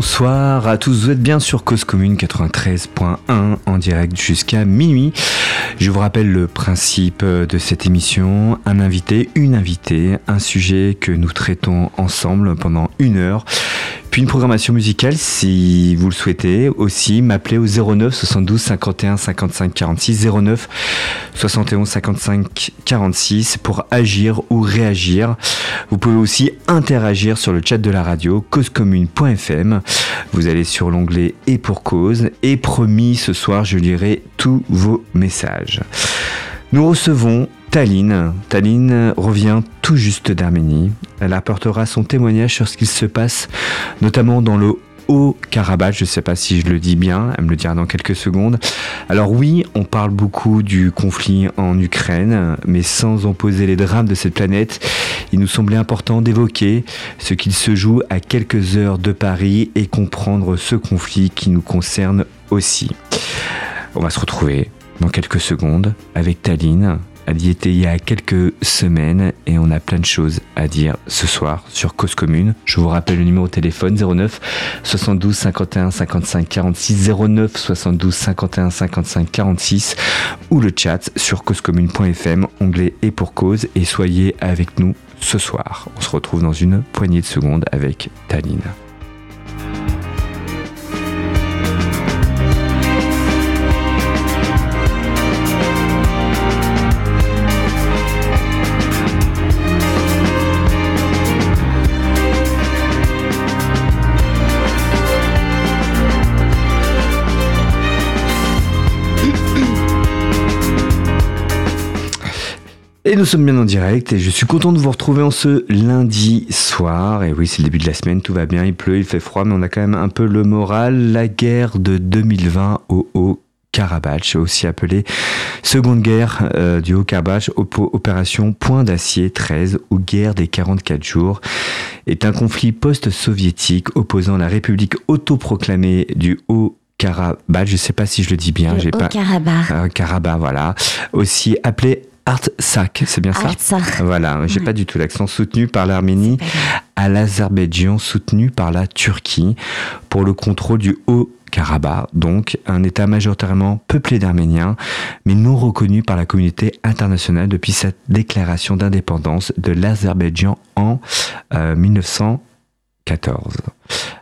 Bonsoir à tous, vous êtes bien sur Cause Commune 93.1 en direct jusqu'à minuit. Je vous rappelle le principe de cette émission, un invité, une invitée, un sujet que nous traitons ensemble pendant une heure. Puis une programmation musicale si vous le souhaitez. Aussi, m'appeler au 09 72 51 55 46 09 71 55 46 pour agir ou réagir. Vous pouvez aussi interagir sur le chat de la radio causecommune.fm. Vous allez sur l'onglet Et pour cause. Et promis, ce soir, je lirai tous vos messages. Nous recevons Taline. Taline revient tout juste d'Arménie. Elle apportera son témoignage sur ce qu'il se passe, notamment dans le Haut-Karabakh. Je ne sais pas si je le dis bien, elle me le dira dans quelques secondes. Alors oui, on parle beaucoup du conflit en Ukraine, mais sans opposer les drames de cette planète, il nous semblait important d'évoquer ce qu'il se joue à quelques heures de Paris et comprendre ce conflit qui nous concerne aussi. On va se retrouver dans quelques secondes avec Taline. Elle y était il y a quelques semaines et on a plein de choses à dire ce soir sur Cause Commune. Je vous rappelle le numéro de téléphone 09 72 51 55 46 09 72 51 55 46 ou le chat sur causecommune.fm, onglet et pour cause et soyez avec nous ce soir. On se retrouve dans une poignée de secondes avec Taline. Et nous sommes bien en direct et je suis content de vous retrouver en ce lundi soir. Et oui, c'est le début de la semaine, tout va bien, il pleut, il fait froid, mais on a quand même un peu le moral. La guerre de 2020 au Haut-Karabakh, aussi appelée Seconde guerre euh, du Haut-Karabakh, opération Point d'acier 13 ou guerre des 44 jours, est un conflit post-soviétique opposant la République autoproclamée du Haut Karabakh, je ne sais pas si je le dis bien, j'ai pas Karabakh. Euh, Karabakh, voilà, aussi appelé Artsakh, c'est bien ça Artsakh. Voilà, j'ai pas du tout l'accent soutenu par l'Arménie à l'Azerbaïdjan soutenu par la Turquie pour le contrôle du Haut-Karabakh, donc un État majoritairement peuplé d'Arméniens, mais non reconnu par la communauté internationale depuis sa déclaration d'indépendance de l'Azerbaïdjan en 1914. Euh,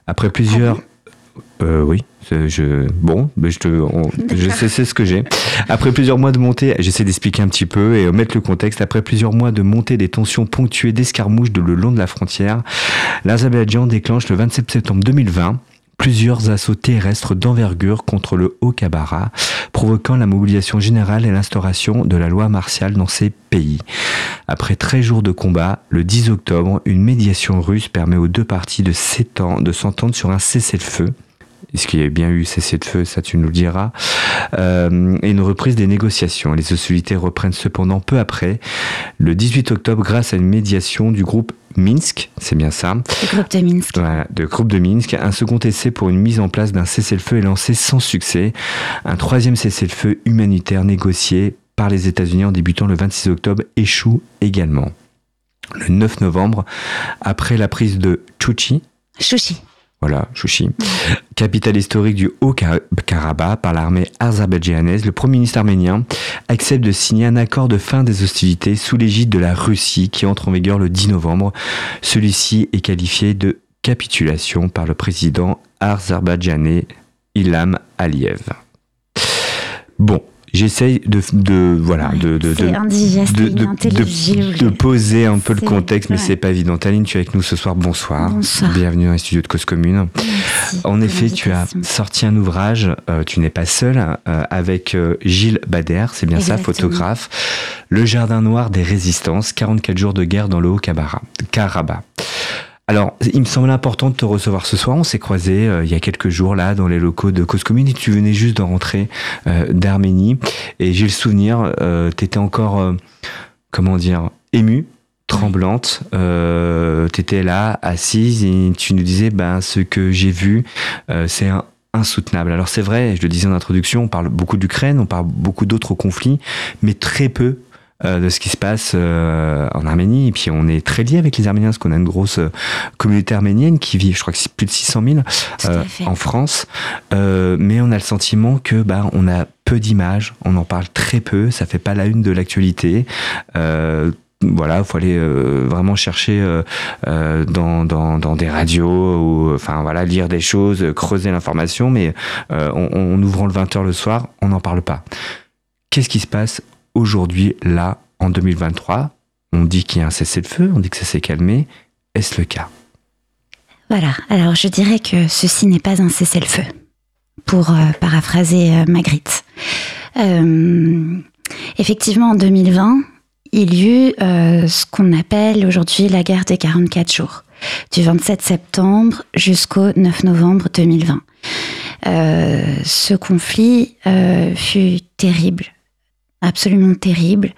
Après plusieurs... Euh, oui. Je, bon, ben je, te, je sais, c'est ce que j'ai. Après plusieurs mois de montée, j'essaie d'expliquer un petit peu et mettre le contexte. Après plusieurs mois de montée des tensions ponctuées d'escarmouches le long de la frontière, l'Azerbaïdjan déclenche le 27 septembre 2020 plusieurs assauts terrestres d'envergure contre le Haut-Kabara, provoquant la mobilisation générale et l'instauration de la loi martiale dans ces pays. Après 13 jours de combat, le 10 octobre, une médiation russe permet aux deux parties de s'entendre sur un cessez-le-feu est-ce qu'il y a bien eu cessez de feu Ça, tu nous le diras. Euh, et une reprise des négociations. Les hostilités reprennent cependant peu après, le 18 octobre, grâce à une médiation du groupe Minsk, c'est bien ça. Le groupe de Minsk. Voilà, de groupe de Minsk. Un second essai pour une mise en place d'un cessez-le-feu est lancé sans succès. Un troisième cessez-le-feu humanitaire négocié par les États-Unis en débutant le 26 octobre échoue également. Le 9 novembre, après la prise de Chouchi, Chouchi. Voilà, Chouchi. Capitale historique du Haut-Karabakh par l'armée azerbaïdjanaise, le Premier ministre arménien accepte de signer un accord de fin des hostilités sous l'égide de la Russie qui entre en vigueur le 10 novembre. Celui-ci est qualifié de capitulation par le président azerbaïdjanais Ilham Aliyev. Bon, j'essaye de, de, voilà de de de, de, poser un peu le contexte, mais c'est pas évident. Taline, tu es avec nous ce soir. Bonsoir. Bonsoir. Bienvenue dans les studios de Cause Commune. en effet, tu as sorti un ouvrage. Euh, tu n'es pas seul euh, avec euh, Gilles Bader, c'est bien ça, photographe. Le jardin noir des résistances. 44 jours de guerre dans le Haut-Karabakh. Alors, il me semble important de te recevoir ce soir. On s'est croisé il y a quelques jours là dans les locaux de Cause Commune et tu venais juste de rentrer euh, d'Arménie et j'ai le souvenir, euh, tu étais encore, comment dire, ému, tremblante. tu étais là, assise et tu nous disais, ben ce que j'ai vu, c'est insoutenable. Alors c'est vrai, je le disais en introduction, on parle beaucoup d'Ukraine, on parle beaucoup d'autres conflits, mais très peu euh, de ce qui se passe euh, en Arménie. Et puis on est très lié avec les Arméniens parce qu'on a une grosse euh, communauté arménienne qui vit, je crois que c'est plus de 600 000 euh, en France. Mais on a le sentiment que bah, on a peu d'images, on en parle très peu, ça fait pas la une de l'actualité. Euh, voilà, faut aller euh, vraiment chercher euh, dans, dans, dans des radios ou enfin voilà lire des choses, creuser l'information, mais euh, on, on ouvrant le 20h le soir, on n'en parle pas. Qu'est-ce qui se passe aujourd'hui là en 2023 On dit qu'il y a un cessez-le-feu, on dit que ça s'est calmé. Est-ce le cas? Voilà, alors je dirais que ceci n'est pas un cessez-le-feu, pour euh, paraphraser euh, Magritte. Euh, effectivement, en 2020, il y eut ce qu'on appelle aujourd'hui la guerre des 44 jours, du 27 septembre jusqu'au 9 novembre 2020. Euh, ce conflit fut terrible, absolument terrible,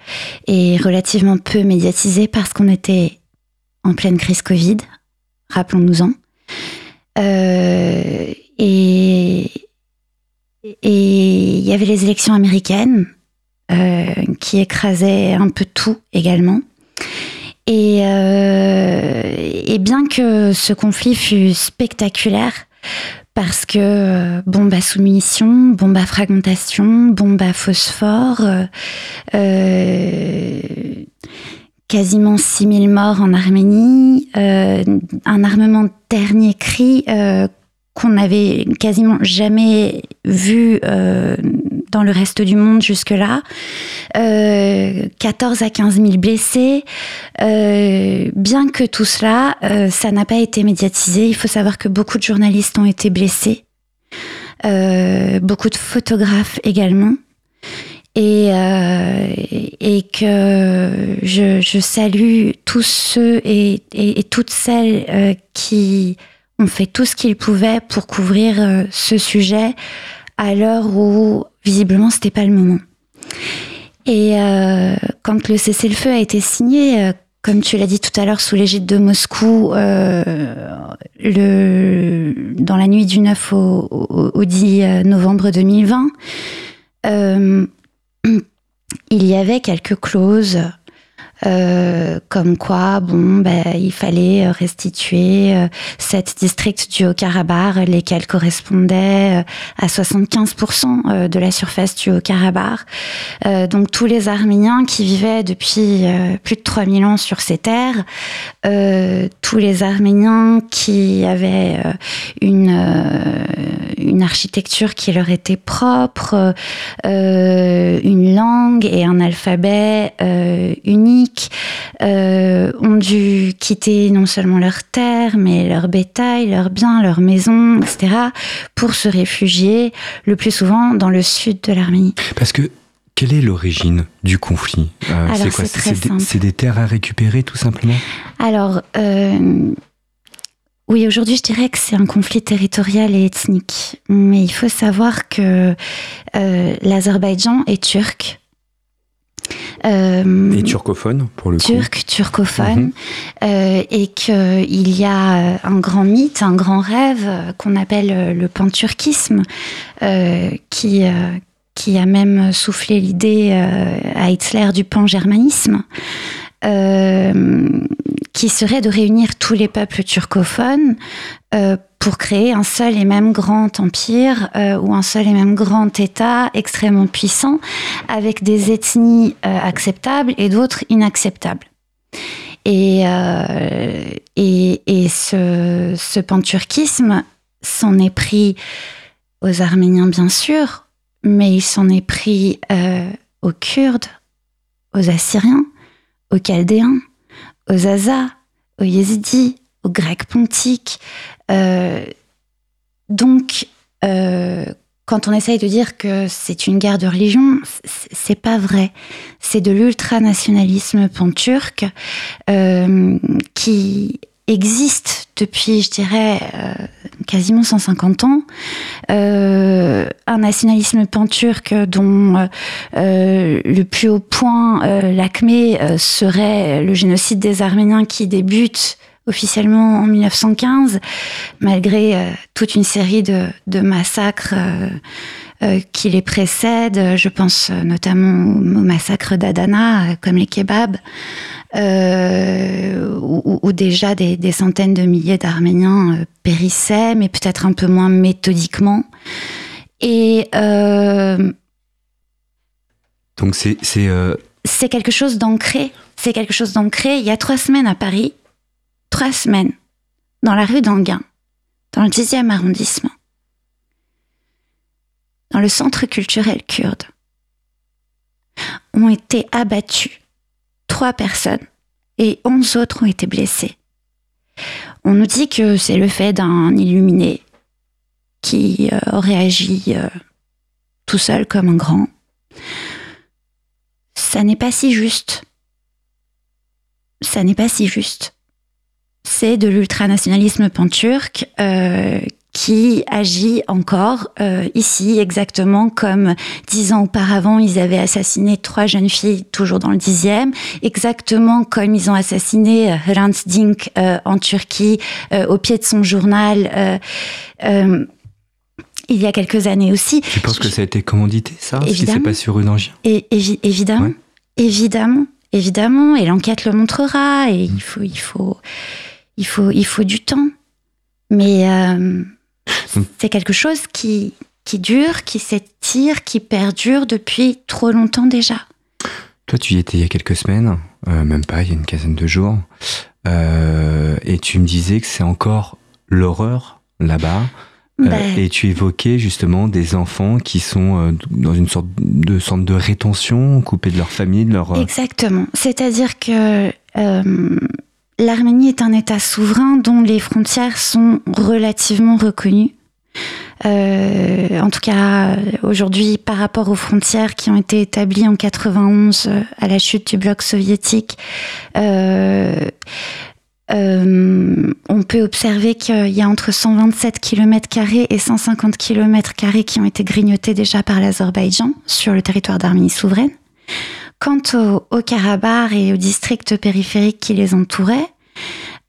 et relativement peu médiatisé parce qu'on était en pleine crise Covid, rappelons-nous-en. Euh, et il y avait les élections américaines euh, qui écrasaient un peu tout également. Et, euh, et bien que ce conflit fût spectaculaire, parce que euh, bombe à sous-munitions, bombe à fragmentation, bombe à phosphore, euh, euh, quasiment 6000 morts en Arménie, euh, un armement dernier cri qu'on n'avait quasiment jamais vu euh, dans le reste du monde jusque-là. Euh, 14 à 15 000 blessés. Euh, bien que tout cela, euh, ça n'a pas été médiatisé. Il faut savoir que beaucoup de journalistes ont été blessés. Euh, beaucoup de photographes également. Et, euh, et que je, salue tous ceux et, et, toutes celles euh, qui ont fait tout ce qu'ils pouvaient pour couvrir euh, ce sujet à l'heure où visiblement c'était pas le moment. Et euh, quand le cessez-le-feu a été signé, euh, comme tu l'as dit tout à l'heure, sous l'égide de Moscou, dans la nuit du 9 au, au, au 10 novembre 2020, euh, il y avait quelques clauses euh, comme quoi, bon, ben, il fallait restituer euh, sept districts du Haut-Karabakh, lesquels correspondaient euh, à 75% euh, de la surface du Haut-Karabakh. Euh, donc tous les Arméniens qui vivaient depuis euh, plus de 3000 ans sur ces terres, euh, tous les Arméniens qui avaient euh, une, euh, une architecture qui leur était propre, euh, une langue et un alphabet euh, euh, ont dû quitter non seulement leur terre, mais leur bétail, leurs biens, leurs maisons, etc., pour se réfugier le plus souvent dans le sud de l'Arménie. Parce que quelle est l'origine du conflit? Euh, C'est quoi? C'est des, terres à récupérer tout simplement? Alors, euh, oui, aujourd'hui, je dirais que c'est un conflit territorial et ethnique. Mais il faut savoir que euh, l'Azerbaïdjan est turc. Euh, Et turcophone pour le coup. turc, turcophone, euh, et qu'il y a euh, un grand mythe, un grand rêve qu'on appelle le panturquisme, qui, qui a même soufflé l'idée euh, à Hitler du pan-germanisme, euh, qui serait de réunir tous les peuples turcophones euh, pour créer un seul et même grand empire euh, ou un seul et même grand État extrêmement puissant avec des ethnies euh, acceptables et d'autres inacceptables. Et, euh, et, et ce, ce s'en est pris aux Arméniens, bien sûr, mais il s'en est pris aux Kurdes, aux Assyriens, aux Chaldéens, aux Azas, aux Yézidis, aux Grecs pontiques. Euh, donc, euh, quand on essaye de dire que c'est une guerre de religion, c'est pas vrai. C'est de l'ultranationalisme panturc euh, qui existe depuis, je dirais, quasiment 150 ans. Un nationalisme panturc dont le plus haut point, l'acmé, serait le génocide des Arméniens qui débute officiellement en 1915, malgré euh, toute une série de, de massacres euh, qui les précèdent. Je pense notamment au, massacre d'Adana, comme les kebabs, où, déjà des, centaines de milliers d'Arméniens périssaient, mais peut-être un peu moins méthodiquement. Et donc c'est c'est quelque chose d'ancré. C'est quelque chose d'ancré. Il y a trois semaines à Paris, trois semaines, dans la rue d'Anguin, dans le 10e arrondissement, dans le centre culturel kurde, ont été abattus trois personnes et onze autres ont été blessés. On nous dit que c'est le fait d'un illuminé qui euh, aurait agi euh, tout seul comme un grand ça n'est pas si juste. Ça n'est pas si juste. C'est de l'ultranationalisme pan-turc euh, qui agit encore euh, ici exactement comme dix ans auparavant ils avaient assassiné trois jeunes filles toujours dans le dixième, exactement comme ils ont assassiné euh, Hrant Dink en Turquie au pied de son journal il y a quelques années aussi. Tu penses que ça a été commandité, ça évidemment. Ce qui s'est passé rue d'Angers et, Évidemment. Évidemment. Évidemment. Et l'enquête le montrera. Et il faut, il faut, il faut, il faut du temps. Mais euh, c'est quelque chose qui, qui dure, qui s'étire, qui perdure depuis trop longtemps déjà. Toi, tu y étais il y a quelques semaines, euh, même pas, il y a une quinzaine de jours. Euh, et tu me disais que c'est encore l'horreur là-bas. Ben. et tu évoquais justement des enfants qui sont dans une sorte de centre de rétention, coupés de leur famille, de leur... Exactement. C'est-à-dire que l'Arménie est un État souverain dont les frontières sont relativement reconnues. en tout cas, aujourd'hui, par rapport aux frontières qui ont été établies en 91 à la chute du bloc soviétique, euh, on peut observer qu'il y a entre 127 km et 150 km qui ont été grignotés déjà par l'Azerbaïdjan sur le territoire d'Arménie souveraine. Quant au, Karabakh et aux districts périphériques qui les entouraient,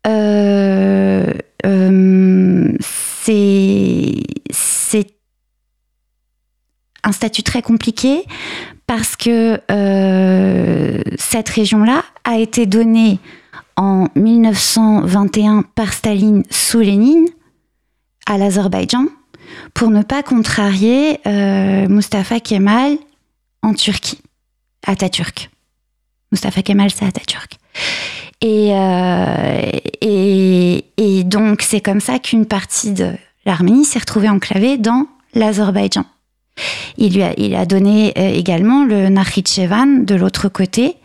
euh, euh, c'est un statut très compliqué parce que cette région-là a été donnée en 1921 par Staline sous Lénine à l'Azerbaïdjan pour ne pas contrarier euh, Mustafa Kemal en Turquie, Atatürk. Mustafa Kemal, c'est Atatürk. Et, euh, et, et, donc, c'est comme ça qu'une partie de l'Arménie s'est retrouvée enclavée dans l'Azerbaïdjan. Il lui a, il a donné euh, également le Nakhichevan de l'autre côté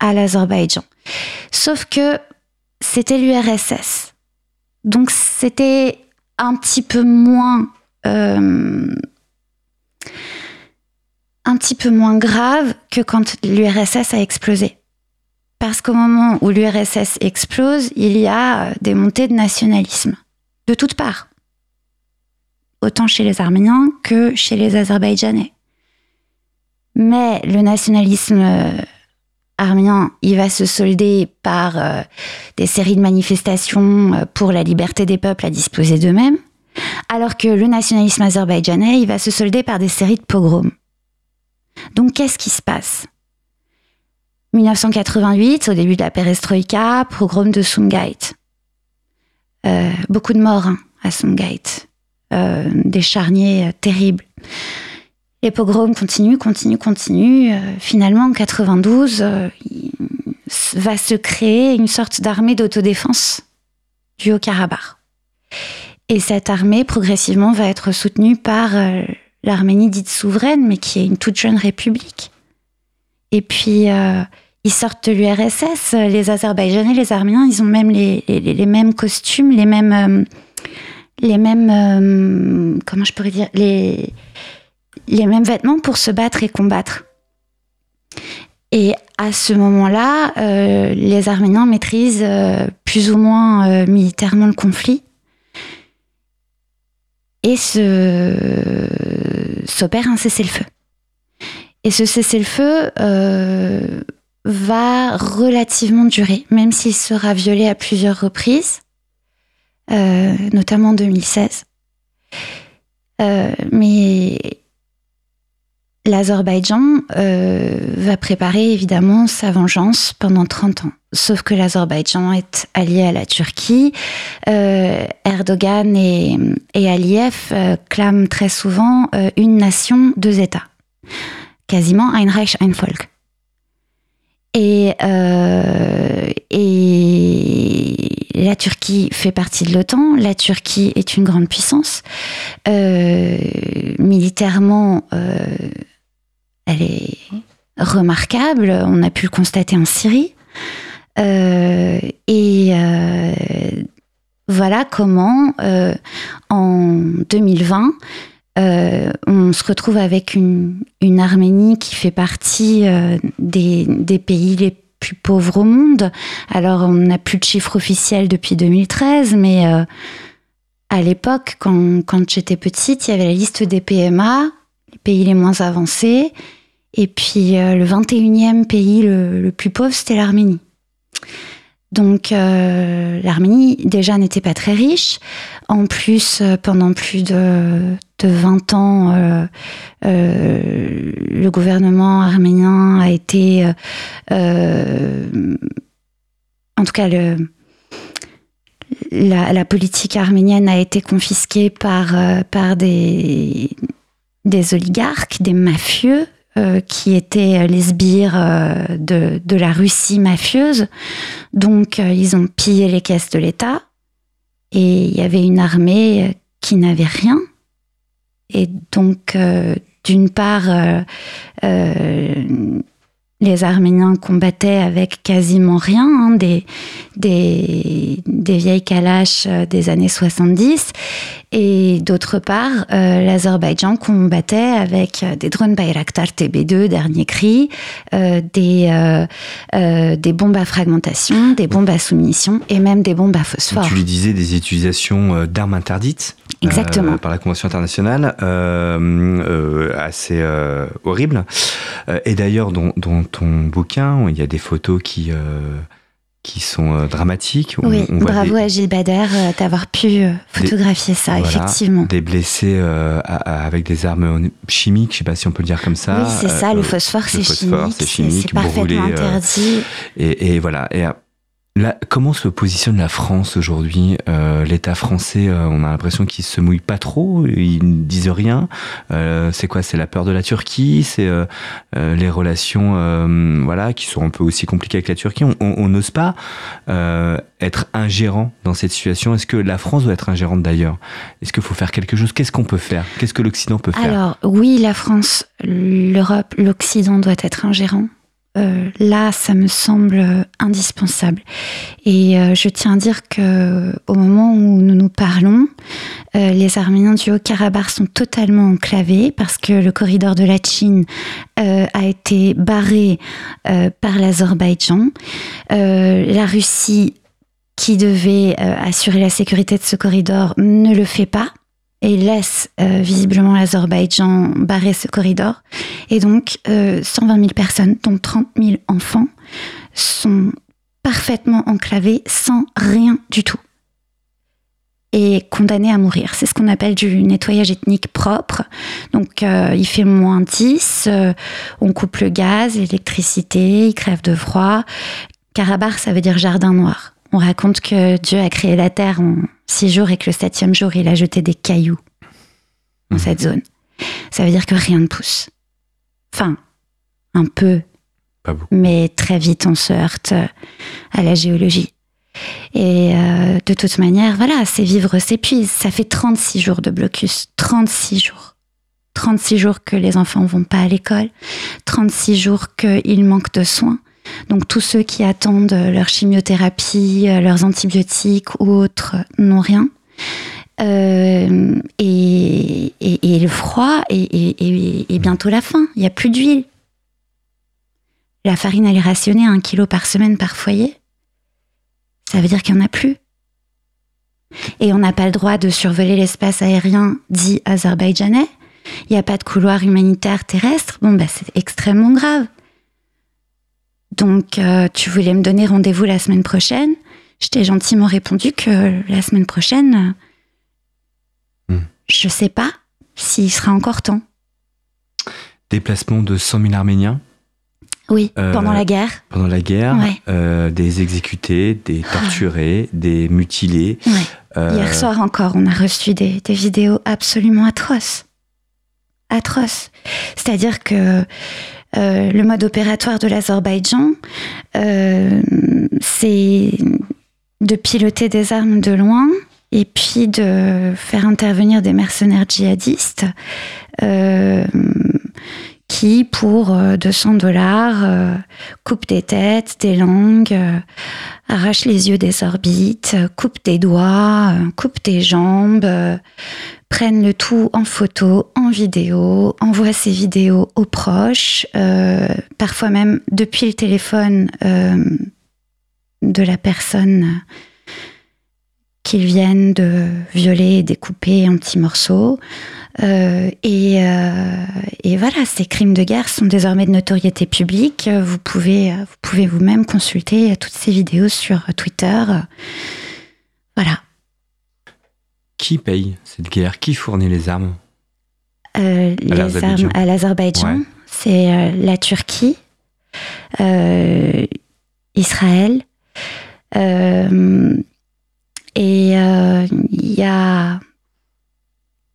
à l'Azerbaïdjan. Sauf que c'était l'URSS. Donc c'était un petit peu moins... Euh, un petit peu moins grave que quand l'URSS a explosé. Parce qu'au moment où l'URSS explose, il y a des montées de nationalisme, de toutes parts. Autant chez les Arméniens que chez les Azerbaïdjanais. Mais le nationalisme arménien, il va se solder par euh, des séries de manifestations euh, pour la liberté des peuples à disposer d'eux-mêmes, alors que le nationalisme azerbaïdjanais, il va se solder par des séries de pogroms. Donc qu'est-ce qui se passe? 1988, au début de la perestroïka, pogrom de Sumgait. Euh, beaucoup de morts hein, à Sumgait, des charniers terribles. Les pogroms continuent, continuent, continuent. Euh, finalement, en 92, euh, va se créer une sorte d'armée d'autodéfense du Haut-Karabakh. Et cette armée, progressivement, va être soutenue par euh, l'Arménie dite souveraine, mais qui est une toute jeune république. Et puis, ils sortent de l'URSS. Les Azerbaïdjanais, les Arméniens, ils ont même les, les mêmes costumes, les mêmes... les mêmes... comment je pourrais dire les les mêmes vêtements pour se battre et combattre. Et à ce moment-là, euh, les Arméniens maîtrisent euh, plus ou moins euh, militairement le conflit. Et s'opère un cessez-le-feu. Et ce cessez-le-feu va relativement durer, même s'il sera violé à plusieurs reprises, notamment en 2016. mais l'Azerbaïdjan va préparer évidemment sa vengeance pendant 30 ans. Sauf que l'Azerbaïdjan est allié à la Turquie. Erdogan et, Aliyev clament très souvent une nation, deux États. Quasiment ein Reich, ein Volk. Et, euh, la Turquie fait partie de l'OTAN. La Turquie est une grande puissance. Euh, militairement, euh, elle est remarquable. On a pu le constater en Syrie. et voilà comment, en 2020, euh, on se retrouve avec une, Arménie qui fait partie euh, des, pays les plus pauvres au monde. Alors, on n'a plus de chiffres officiels depuis 2013, mais euh, à l'époque, quand, j'étais petite, il y avait la liste des PMA, pays les moins avancés, et puis le 21e pays le plus pauvre, c'était l'Arménie. Donc euh, l'Arménie déjà n'était pas très riche. En plus, euh, pendant plus de, 20 ans, euh, le gouvernement arménien a été, en tout cas, la, politique arménienne a été confisquée par, par des, des oligarques, des mafieux, euh, qui étaient les sbires euh, de, la Russie mafieuse. Donc, euh, ils ont pillé les caisses de l'État. Et il y avait une armée qui n'avait rien. Et donc, d'une part, les Arméniens combattaient avec quasiment rien, hein, des, des, vieilles kalash euh, des années 70, et d'autre part, euh, l'Azerbaïdjan combattait avec euh, des drones Bayraktar TB2, dernier cri, des, des bombes à fragmentation, des bombes à soumission et même des bombes à phosphore. Tu lui disais des utilisations d'armes interdites? Exactement. par la Convention internationale, assez horrible. et d'ailleurs, dont ton bouquin, il y a des photos qui, euh, qui sont euh, dramatiques. Oui, bravo à Gilles Bader euh, d'avoir pu photographier ça, effectivement. Des blessés avec des armes chimiques, je ne sais pas si on peut le dire comme ça. Oui, c'est ça, le phosphore, c'est chimique. C'est parfaitement interdit. Et, et, voilà. Et comment se positionne la France aujourd'hui? Euh, L'État français, euh, on a l'impression qu'il se mouille pas trop, ils ne disent rien. Euh, c'est quoi? C'est la peur de la Turquie? C'est les relations, voilà, qui sont un peu aussi compliquées avec la Turquie? On n'ose pas être ingérant dans cette situation. Est-ce que la France doit être ingérante d'ailleurs? Est-ce qu'il faut faire quelque chose? Qu'est-ce qu'on peut faire? Qu'est-ce que l'Occident peut faire? Alors oui, la France, l'Europe, l'Occident doit être ingérant. Euh, là, ça me semble indispensable. Et euh, je tiens à dire que au moment où nous nous parlons, euh, les Arméniens du Haut-Karabakh sont totalement enclavés parce que le corridor de la Chine a été barré par l'Azerbaïdjan. la Russie, qui devait assurer la sécurité de ce corridor, ne le fait pas et laisse euh, visiblement l'Azerbaïdjan barrer ce corridor. Et donc, 120 euh, 000 personnes, dont 30 000 enfants, sont parfaitement enclavés sans rien du tout et condamnés à mourir. C'est ce qu'on appelle du nettoyage ethnique propre. Donc euh, il fait moins 10, on coupe le gaz, l'électricité, ils crèvent de froid. Karabakh, ça veut dire jardin noir. On raconte que Dieu a créé la terre en six jours et que le septième jour, il a jeté des cailloux dans cette zone. Ça veut dire que rien ne pousse. Enfin, un peu. Mais très vite, on se heurte à la géologie. Et euh, de toute manière, voilà, ces vivres s'épuisent. Ça fait 36 jours de blocus. 36 jours. 36 jours que les enfants vont pas à l'école. 36 jours qu'ils manquent de soins. Donc tous ceux qui attendent leur chimiothérapie, leurs antibiotiques ou autres n'ont rien. Euh, et, le froid est, bientôt la fin. Il n'y a plus d'huile. La farine, elle est rationnée à un kilo par semaine par foyer. Ça veut dire qu'il n'y en a plus. Et on n'a pas le droit de survoler l'espace aérien dit azerbaïdjanais. Il n'y a pas de couloir humanitaire terrestre. Bon, bah, c'est extrêmement grave. Donc, euh, tu voulais me donner rendez-vous la semaine prochaine. Je t'ai gentiment répondu que la semaine prochaine, je hmm. je sais pas, s'il sera encore temps. Déplacement de 100 000 Arméniens Oui, pendant la guerre. Pendant la guerre, des exécutés, des ah. torturés, des mutilés. Hier soir encore, on a reçu des, des vidéos absolument atroces. Atroces. C'est-à-dire que euh, le mode opératoire de l'Azerbaïdjan, euh, c'est de piloter des armes de loin et puis de faire intervenir des mercenaires djihadistes. Euh, qui, pour 200 dollars, coupent des têtes, des langues, arrachent les yeux des orbites, coupent des doigts, coupent des jambes, prennent le tout en photo, en vidéo, envoient ces vidéos aux proches, euh, parfois même depuis le téléphone euh, de la personne qu'ils viennent de violer et découper en petits morceaux. Euh, et, et, voilà, ces crimes de guerre sont désormais de notoriété publique. Vous pouvez vous pouvez vous-même consulter toutes ces vidéos sur Twitter. Voilà. Qui paye cette guerre? Qui fournit les armes? Euh, Les armes à l'Azerbaïdjan, c'est euh, la Turquie, euh, Israël. et il y a.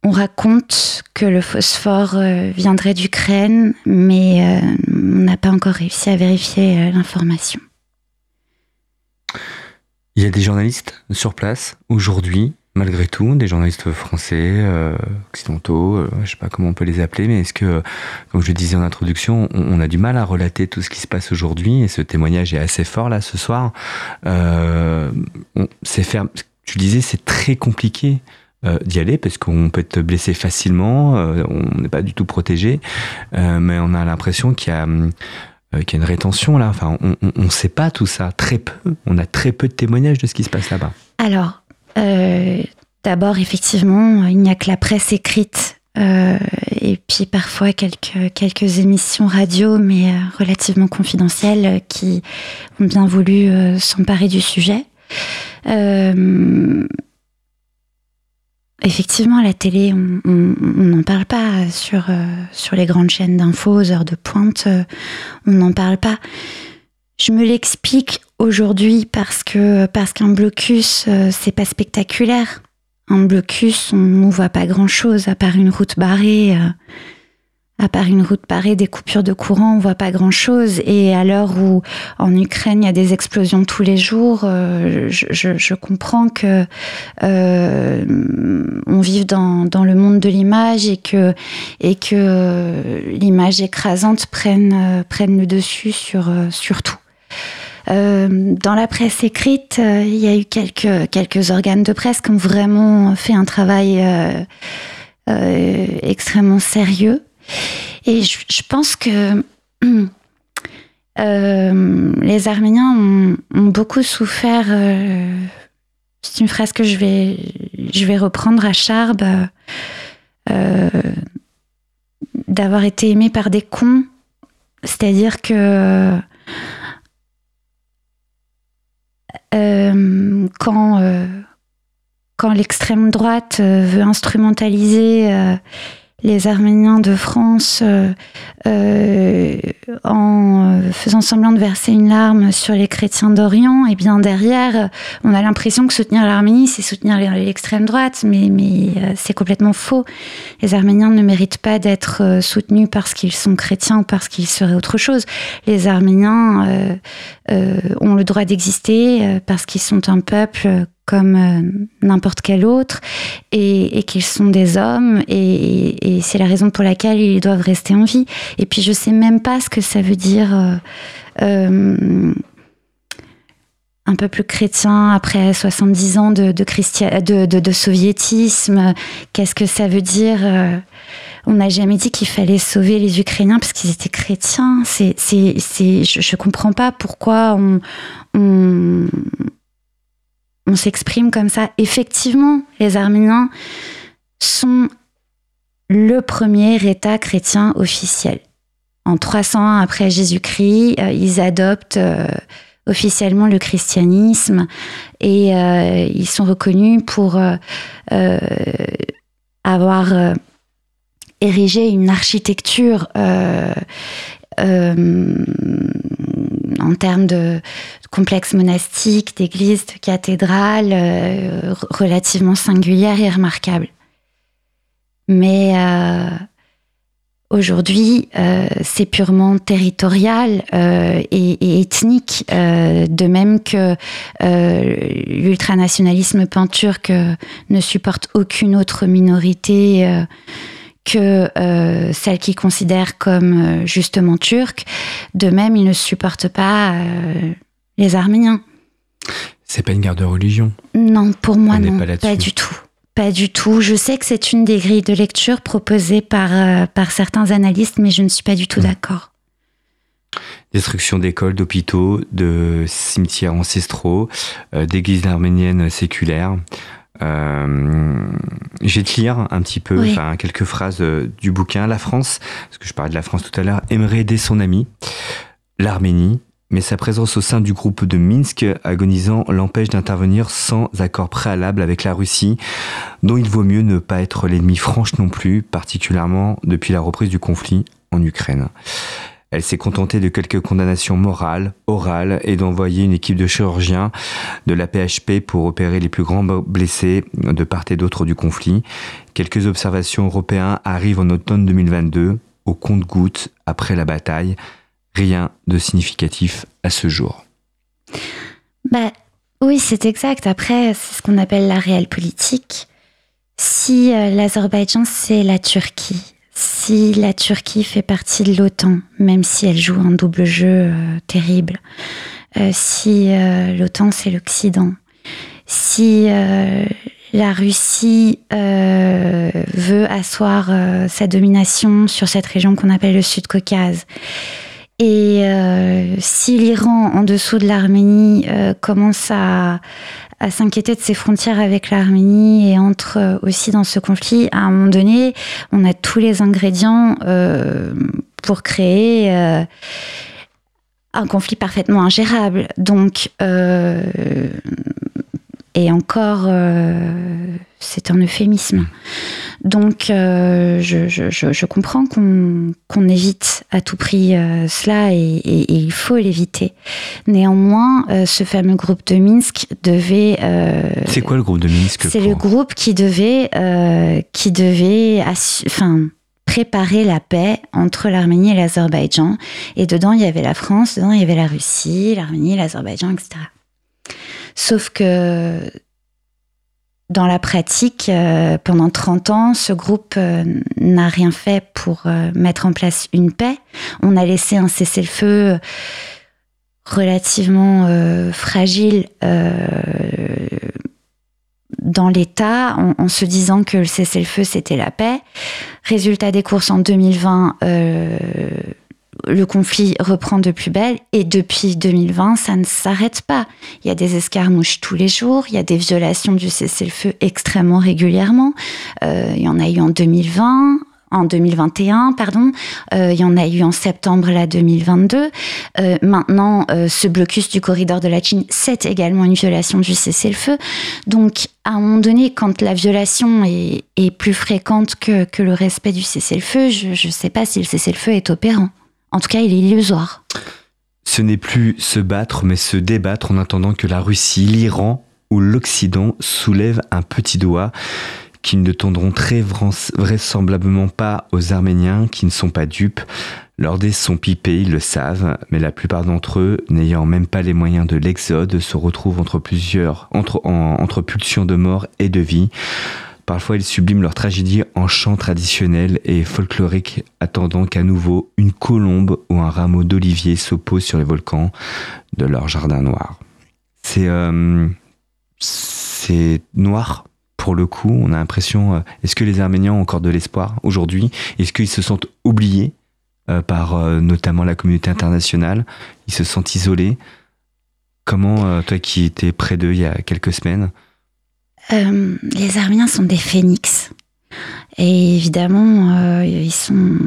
On raconte que le phosphore viendrait d'Ukraine, mais on n'a pas encore réussi à vérifier l'information. Il y a des journalistes sur place aujourd'hui malgré tout, des journalistes français, euh, occidentaux, euh, je sais pas comment on peut les appeler, mais est-ce que, comme je le disais en introduction, on, a du mal à relater tout ce qui se passe aujourd'hui, et ce témoignage est assez fort là ce soir. Euh, c'est faire, tu disais, c'est très compliqué. Euh, d'y aller parce qu'on peut être blessé facilement, on n'est pas du tout protégé, mais on a l'impression qu'il y a qu'il y a une rétention là. Enfin, on ne sait pas tout ça, très peu. On a très peu de témoignages de ce qui se passe là-bas. Alors, euh, d'abord, effectivement, il n'y a que la presse écrite euh, et puis parfois quelques, quelques émissions radio, mais euh, relativement confidentielles, qui ont bien voulu s'emparer du sujet. Effectivement, la télé, on n'en parle pas sur, sur les grandes chaînes d'infos, aux heures de pointe, on n'en parle pas. Je me l'explique aujourd'hui parce que parce qu'un blocus euh, c'est pas spectaculaire. Un blocus, on ne voit pas grand chose à part une route barrée. Euh, à part une route barrée, des coupures de courant, on voit pas grand chose. Et à l'heure où en Ukraine il y a des explosions tous les jours, euh, je, comprends que on vive dans, le monde de l'image et que que l'image écrasante prenne le dessus sur tout. Euh, dans la presse écrite, euh, il y a eu quelques, organes de presse qui ont vraiment fait un travail euh, extrêmement sérieux. Et je, pense que les Arméniens ont, beaucoup souffert. C'est une phrase que je vais, je vais reprendre à Charb. d'avoir été aimés par des cons. C'est-à-dire que euh, quand, euh, quand l'extrême droite euh, veut instrumentaliser les Arméniens de France euh, euh, en faisant semblant de verser une larme sur les chrétiens d'Orient, et bien derrière, on a l'impression que soutenir l'Arménie, c'est soutenir l'extrême droite, mais, mais euh, c'est complètement faux. Les Arméniens ne méritent pas d'être soutenus parce qu'ils sont chrétiens ou parce qu'ils seraient autre chose. Les Arméniens ont le droit d'exister parce qu'ils sont un peuple comme euh, n'importe quel autre et, qu'ils sont des hommes et, c'est la raison pour laquelle ils doivent rester en vie. Et puis je sais même pas ce que ça veut dire euh, euh, un peuple chrétien après 70 ans de, de, de, soviétisme. Qu'est-ce que ça veut dire on n'a jamais dit qu'il fallait sauver les Ukrainiens parce qu'ils étaient chrétiens. C'est, c'est, je, ne comprends pas pourquoi on, s'exprime comme ça. Effectivement, les Arméniens sont le premier État chrétien officiel. En 301 après Jésus-Christ, euh, ils adoptent euh, officiellement le christianisme et euh, ils sont reconnus pour avoir ériger une architecture en termes de complexe monastique, d'église, de cathédrale, relativement singulière et remarquable. Mais Aujourd'hui, euh, c'est purement territorial euh, et, ethnique, euh, de même que l'ultranationalisme pan-turc ne supporte aucune autre minorité que celle qu'il considère comme justement turque. De même, il ne supporte pas les Arméniens. C'est pas une guerre de religion. Non, pour moi, non, pas du tout. Pas du tout. Je sais que c'est une des grilles de lecture proposées par, euh, par certains analystes, mais je ne suis pas du tout hmm. d'accord. Destruction d'écoles, d'hôpitaux, de cimetières ancestraux, euh, d'églises arméniennes séculaires. Euh, lire un petit peu, quelques phrases du bouquin. La France, parce que je parlais de la France tout à l'heure, aimerait aider son ami. L'Arménie, mais sa présence au sein du groupe de Minsk agonisant l'empêche d'intervenir sans accord préalable avec la Russie, dont il vaut mieux ne pas être l'ennemi franche non plus, particulièrement depuis la reprise du conflit en Ukraine. Elle s'est contentée de quelques condamnations morales, orales, et d'envoyer une équipe de chirurgiens de la PHP pour opérer les plus grands blessés de part et d'autre du conflit. Quelques observations européennes arrivent en automne 2022, au compte-gouttes, après la bataille, rien de significatif à ce jour. Bah, oui, c'est exact. Après, c'est ce qu'on appelle la réelle politique. Si euh, l'Azerbaïdjan, c'est la Turquie, si la Turquie fait partie de l'OTAN, même si elle joue un double jeu euh, terrible, euh, si l'OTAN, c'est l'Occident, si la Russie veut asseoir sa domination sur cette région qu'on appelle le Sud-Caucase, et euh, si l'Iran, en dessous de l'Arménie, euh, commence à, s'inquiéter de ses frontières avec l'Arménie et entre euh, aussi dans ce conflit, à un moment donné, on a tous les ingrédients pour créer un conflit parfaitement ingérable. Donc, et encore, c'est un euphémisme. Donc, euh, je, comprends qu'on évite à tout prix euh, cela et, il faut l'éviter. Néanmoins, euh, ce fameux groupe de Minsk devait. c'est quoi le groupe de Minsk C'est le groupe qui devait, qui devait, enfin préparer la paix entre l'Arménie et l'Azerbaïdjan. Et dedans, il y avait la France, dedans, il y avait la Russie, l'Arménie, l'Azerbaïdjan, etc. Sauf que dans la pratique, euh, pendant 30 ans, ce groupe euh, n'a rien fait pour euh, mettre en place une paix. On a laissé un cessez-le-feu relativement fragile dans l'État en, en, se disant que le cessez-le-feu, c'était la paix. Résultat des courses en 2020, le conflit reprend de plus belle et depuis 2020, ça ne s'arrête pas. Il y a des escarmouches tous les jours, il y a des violations du cessez-le-feu extrêmement régulièrement. Euh, il y en a eu en 2020, en 2021, pardon. Euh, il y en a eu en septembre là 2022. Euh, maintenant, ce blocus du corridor de la Chine, c'est également une violation du cessez-le-feu. Donc, à un moment donné, quand la violation est, plus fréquente que, que le respect du cessez-le-feu, je ne sais pas si le cessez-le-feu est opérant. En tout cas, il est illusoire. Ce n'est plus se battre, mais se débattre en attendant que la Russie, l'Iran ou l'Occident soulèvent un petit doigt qu'ils ne tendront très vraisemblablement pas aux Arméniens qui ne sont pas dupes. Leurs dés sont pipés, ils le savent, mais la plupart d'entre eux, n'ayant même pas les moyens de l'exode, se retrouvent entre plusieurs, entre, entre pulsions de mort et de vie. Parfois, ils subliment leur tragédie en chants traditionnels et folkloriques, attendant qu'à nouveau une colombe ou un rameau d'olivier s'oppose sur les volcans de leur jardin noir. C'est euh, noir pour le coup. On a l'impression. Euh, est-ce que les Arméniens ont encore de l'espoir aujourd'hui? Est-ce qu'ils se sentent oubliés euh, par notamment la communauté internationale? Ils se sentent isolés? Comment, toi qui étais près d'eux il y a quelques semaines, euh, les Arméniens sont des phénix. Et évidemment, euh, ils sont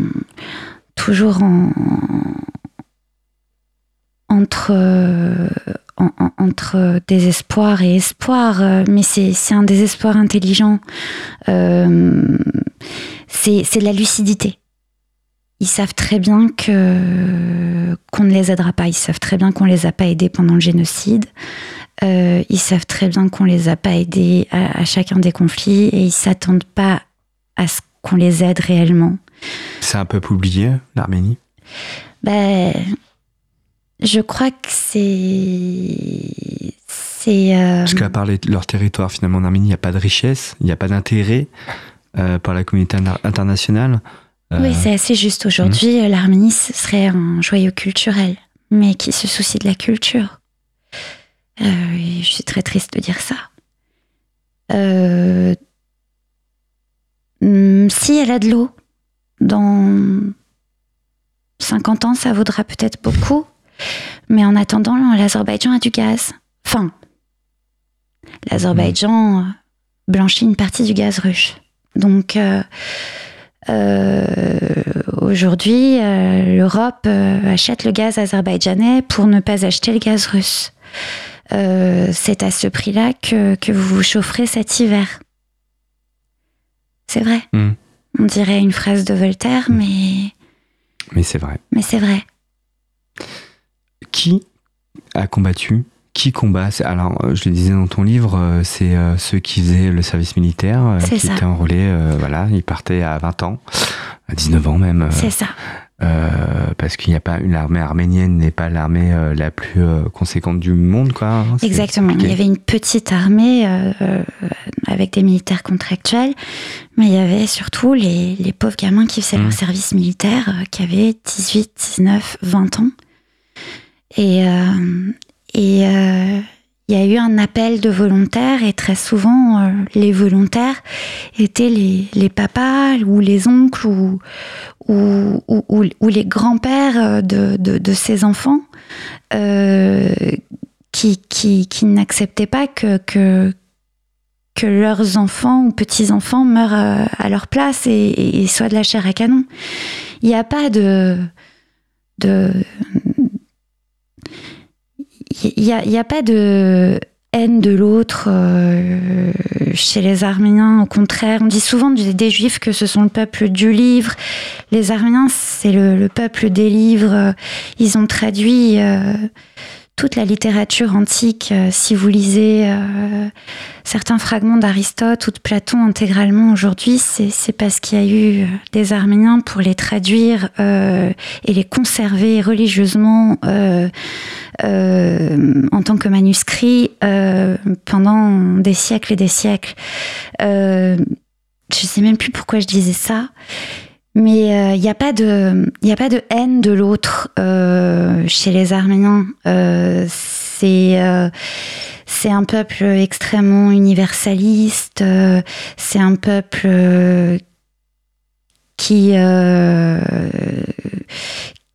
toujours en, entre, entre désespoir et espoir, mais c'est un désespoir intelligent. Euh, c'est de la lucidité. Ils savent très bien que qu'on ne les aidera pas. Ils savent très bien qu'on les a pas aidés pendant le génocide. Euh, ils savent très bien qu'on les a pas aidés à, chacun des conflits et ils s'attendent pas à ce qu'on les aide réellement. C'est un peuple oublié, l'Arménie? Ben, Je crois que c'est. c'est euh, Parce qu'à part leur territoire, finalement, en Arménie, il n'y a pas de richesse, il n'y a pas d'intérêt euh, par la communauté internationale. Oui, c'est assez juste. Aujourd'hui, hmm. l'Arménie serait un joyau culturel, mais qui se soucie de la culture. Euh, je suis très triste de dire ça. Euh, hmm, si elle a de l'eau, dans 50 ans, ça vaudra peut-être beaucoup. Mais en attendant, l'Azerbaïdjan a du gaz. Enfin, l'Azerbaïdjan hmm. blanchit une partie du gaz russe. Donc, euh, aujourd'hui, l'Europe achète le gaz azerbaïdjanais pour ne pas acheter le gaz russe. Euh, c'est à ce prix-là que, que, vous vous chaufferez cet hiver. C'est vrai. Hmm. On dirait une phrase de Voltaire, hmm. mais. Mais c'est vrai. Mais c'est vrai. Qui a combattu? Qui combat? Alors, euh, je le disais dans ton livre, euh, c'est ceux qui faisaient le service militaire, qui étaient enrôlés, voilà, ils partaient à 20 ans, à 19 ans même. C'est ça. Euh, parce qu'il n'y a pas l'armée arménienne n'est pas l'armée euh, la plus euh, conséquente du monde, quoi. Hein, Exactement. Il y avait une petite armée avec des militaires contractuels, mais il y avait surtout les, les pauvres gamins qui faisaient leur mmh. service militaire, qui avaient 18, 19, 20 ans. Et, et il y a eu un appel de volontaires et très souvent euh, les volontaires étaient les, papas ou les oncles ou, ou, les grands-pères euh, de, de, ces enfants euh, qui, qui, qui n'acceptaient pas que, que, leurs enfants ou petits-enfants meurent à leur place et, et, soient de la chair à canon. Il n'y a pas de... de il n'y a, y a, pas de haine de l'autre euh, chez les Arméniens. Au contraire, on dit souvent des, Juifs que ce sont le peuple du livre. Les Arméniens, c'est le, peuple des livres. Ils ont traduit euh, toute la littérature antique. Euh, si vous lisez certains fragments d'Aristote ou de Platon intégralement aujourd'hui, c'est parce qu'il y a eu des Arméniens pour les traduire et les conserver religieusement euh, en tant que manuscrit euh, pendant des siècles et des siècles. Euh, je sais même plus pourquoi je disais ça. Mais il n'y a pas de haine de l'autre chez les Arméniens. C'est c'est un peuple extrêmement universaliste. c'est un peuple qui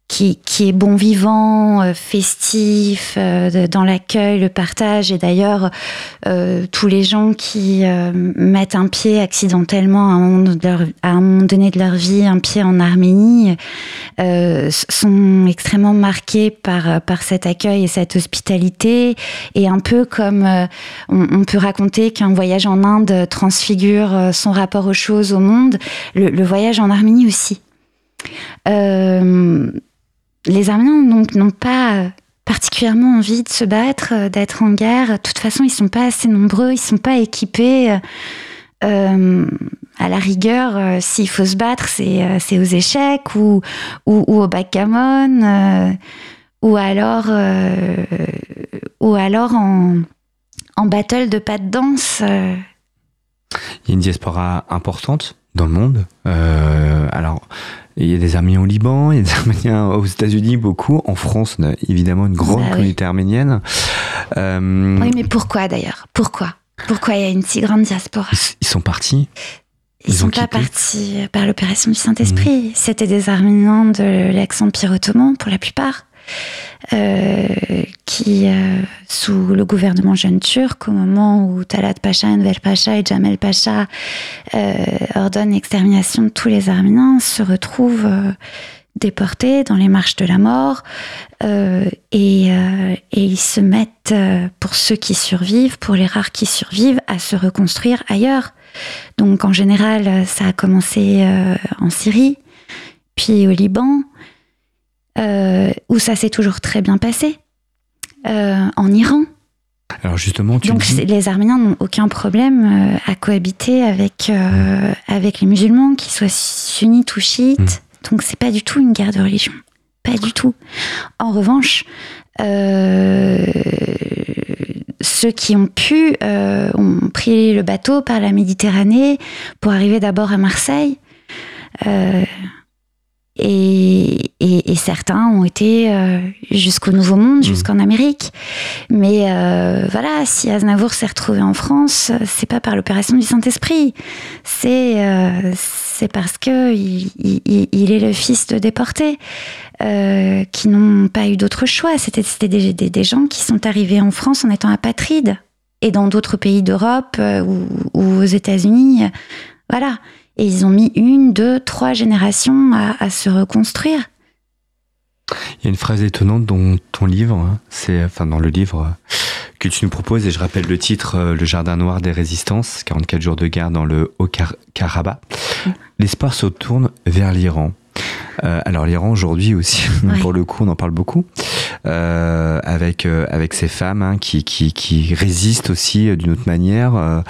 qui, qui, est bon vivant, euh, festif, euh, dans l'accueil, le partage. Et d'ailleurs, euh, tous les gens qui mettent un pied accidentellement à un, moment donné de leur vie, un pied en Arménie, sont extrêmement marqués par, par cet accueil et cette hospitalité. Et un peu comme on, on, peut raconter qu'un voyage en Inde transfigure son rapport aux choses, au monde, le, le voyage en Arménie aussi. Euh, les Arméniens n'ont pas euh, particulièrement envie de se battre, euh, d'être en guerre. De toute façon, ils sont pas assez nombreux, ils sont pas équipés. Euh, à la rigueur, s'il faut se battre, c'est aux échecs ou, ou, au backgammon, ou alors, ou alors en, en battle de pas de danse. Il y a une diaspora importante dans le monde. alors, il y a des Arméniens au Liban, il y a des Arméniens aux États-Unis, beaucoup. En France, on a évidemment une grande bah communauté arménienne. Euh, oui, mais pourquoi d'ailleurs? Pourquoi? Pourquoi il y a une si grande diaspora? Ils, sont partis. Ils, ne sont pas partis par l'opération du Saint-Esprit. Mmh. C'était des Arméniens de l'ex-empire ottoman pour la plupart. Euh, qui, euh, sous le gouvernement jeune turc, au moment où Talat Pacha, Enver Pacha et Jamel Pacha euh, ordonnent l'extermination de tous les Arméniens, se retrouvent déportés dans les marches de la mort et, et, ils se mettent, pour ceux qui survivent, pour les rares qui survivent, à se reconstruire ailleurs. Donc en général, ça a commencé en Syrie, puis au Liban, où ça s'est toujours très bien passé, en Iran. Alors justement, tu Donc dis... les Arméniens n'ont aucun problème à cohabiter avec, avec les musulmans, qu'ils soient sunnites ou chiites. Mmh. Donc c'est pas du tout une guerre de religion. Pas du tout. En revanche, euh, ceux qui ont pu euh, ont pris le bateau par la Méditerranée pour arriver d'abord à Marseille. Euh, et, et, et, certains ont été euh, jusqu'au Nouveau Monde, mmh. jusqu'en Amérique. Mais euh, voilà, si Aznavour s'est retrouvé en France, c'est pas par l'opération du Saint-Esprit. C'est euh, c'est parce que il, il, il, est le fils de déportés euh, qui n'ont pas eu d'autre choix. C'était des, des, des, gens qui sont arrivés en France en étant apatrides et dans d'autres pays d'Europe euh, ou, ou, aux États-Unis. Voilà. Et ils ont mis une, deux, trois générations à, à, se reconstruire. Il y a une phrase étonnante dans ton livre, hein, c'est enfin dans le livre que tu nous proposes, et je rappelle le titre euh, Le Jardin Noir des Résistances, 44 jours de guerre dans le Haut-Karabakh. Mmh. L'espoir se tourne vers l'Iran. Euh, alors l'Iran aujourd'hui aussi, ouais. pour le coup, on en parle beaucoup, euh, avec euh, avec ces femmes hein, qui, qui, qui résistent aussi d'une autre manière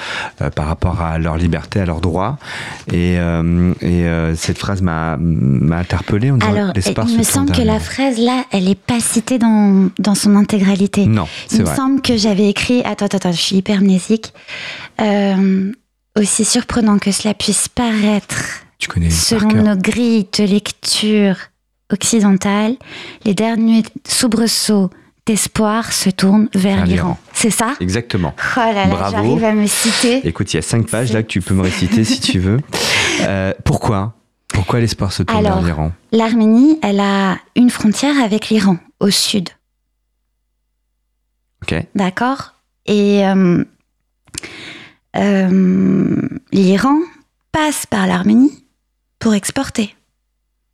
par rapport à leur liberté, à leurs droits. Et, et cette phrase m'a m'a interpellé. On alors, il me semble que la phrase là, elle est pas citée dans dans son intégralité. Non, il me vrai. semble que j'avais écrit. Attends, attends, je suis hyper amnésique. aussi surprenant que cela puisse paraître Selon nos grilles de lecture occidentales, les derniers soubresauts d'espoir se tournent vers l'Iran. C'est ça? Exactement. Oh là là, j'arrive à me citer. Écoute, il y a cinq pages là que tu peux me réciter si tu veux. Euh, pourquoi? Pourquoi l'espoir se tourne Alors, vers l'Iran? L'Arménie, elle a une frontière avec l'Iran, au sud. Ok. D'accord? Et euh, euh, l'Iran passe par l'Arménie pour exporter,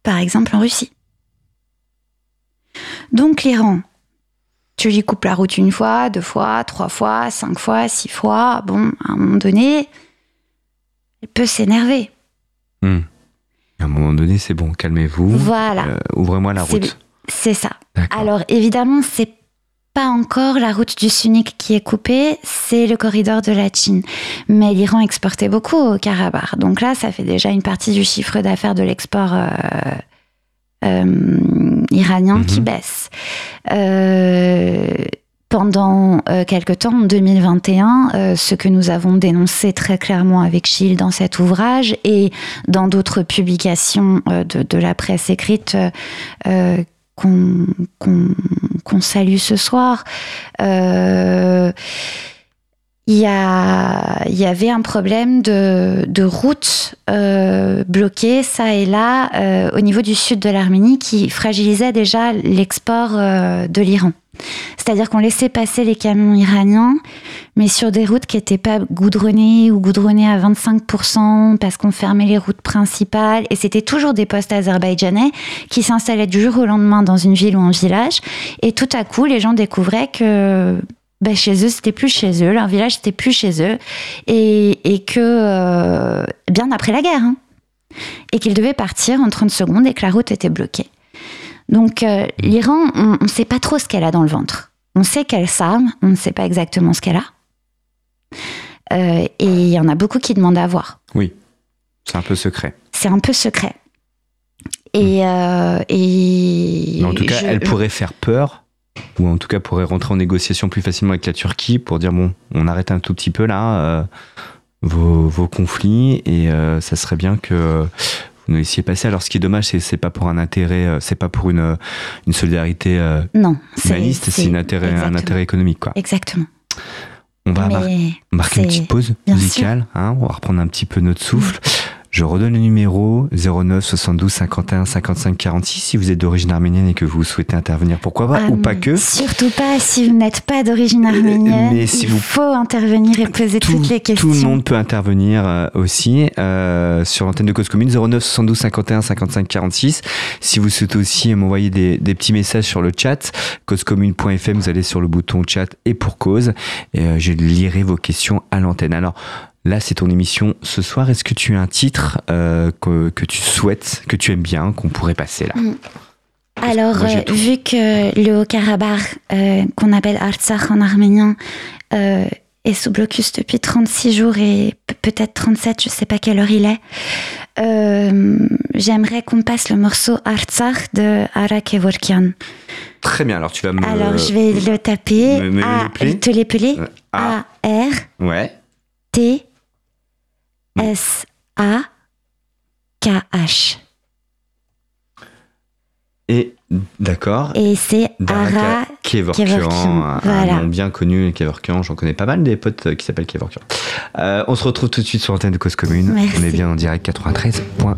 par exemple en Russie. Donc l'Iran, tu lui coupes la route une fois, deux fois, trois fois, cinq fois, six fois, bon, à un moment donné, elle peut s'énerver. Mmh. À un moment donné, c'est bon, calmez-vous. Voilà. Euh, Ouvrez-moi la route. C'est ça. Alors évidemment, c'est pas encore la route du Sunnik qui est coupée, c'est le corridor de la Chine. Mais l'Iran exportait beaucoup au Karabakh. Donc là, ça fait déjà une partie du chiffre d'affaires de l'export euh, euh, iranien mmh. qui baisse. Euh, pendant quelque temps, en 2021, euh, ce que nous avons dénoncé très clairement avec Gilles dans cet ouvrage et dans d'autres publications de, de, la presse écrite qu'on qu qu salue ce soir. Euh, il y, a, il y avait un problème de, de route euh, bloquée, ça et là, euh, au niveau du sud de l'Arménie, qui fragilisait déjà l'export euh, de l'Iran. C'est-à-dire qu'on laissait passer les camions iraniens, mais sur des routes qui n'étaient pas goudronnées ou goudronnées à 25% parce qu'on fermait les routes principales. Et c'était toujours des postes azerbaïdjanais qui s'installaient du jour au lendemain dans une ville ou un village. Et tout à coup, les gens découvraient que ben, chez eux, c'était plus chez eux, leur village, c'était plus chez eux. Et, et que, euh, bien après la guerre, hein, et qu'ils devaient partir en 30 secondes et que la route était bloquée. Donc euh, l'Iran, on ne sait pas trop ce qu'elle a dans le ventre. On sait qu'elle s'arme, on ne sait pas exactement ce qu'elle a. Euh, et il y en a beaucoup qui demandent à voir. Oui, c'est un peu secret. C'est un peu secret. Et, euh, et en tout cas, je... elle pourrait faire peur, ou en tout cas pourrait rentrer en négociation plus facilement avec la Turquie pour dire bon, on arrête un tout petit peu là euh, vos, vos, conflits et euh, ça serait bien que vous nous laissiez passer. Alors, ce qui est dommage, c'est c'est pas pour un intérêt, c'est pas pour une une solidarité euh, non, humaniste, c'est un intérêt un intérêt économique quoi. Exactement. On va mar marquer une petite pause musicale, hein, on va reprendre un petit peu notre souffle. Je redonne le numéro 09 72 51 55 46 si vous êtes d'origine arménienne et que vous souhaitez intervenir. Pourquoi pas euh, ou pas que Surtout pas si vous n'êtes pas d'origine arménienne. Mais si il vous... faut intervenir et poser tout, toutes les questions. Tout le monde peut intervenir euh, aussi euh, sur l'antenne de Cause Commune 09 72 51 55 46. Si vous souhaitez aussi m'envoyer des, des, petits messages sur le chat, causecommune.fm, vous allez sur le bouton chat et pour cause et euh, je lirai vos questions à l'antenne. Alors Là, c'est ton émission ce soir. Est-ce que tu as un titre euh, que, que, tu souhaites, que tu aimes bien, qu'on pourrait passer là? Mm. Alors, euh, vu que le Haut-Karabakh, euh, qu'on appelle Artsakh en arménien, est sous blocus depuis 36 jours et peut-être 37, je ne sais pas quelle heure il est, j'aimerais qu'on passe le morceau Artsakh de Ara Kevorkian. Très bien, alors tu vas me... Alors, je vais le taper. Me, A, te l'épeler. A, R. Ouais. T, S, A, K, H. Et d'accord. Et c'est Ara Kevorkian, un, voilà. nom bien connu, Kevorkian. J'en connais pas mal des potes qui s'appellent Kevorkian. Euh, on se retrouve tout de suite sur l'antenne de Cause Commune. Merci. On est bien en direct 93.1.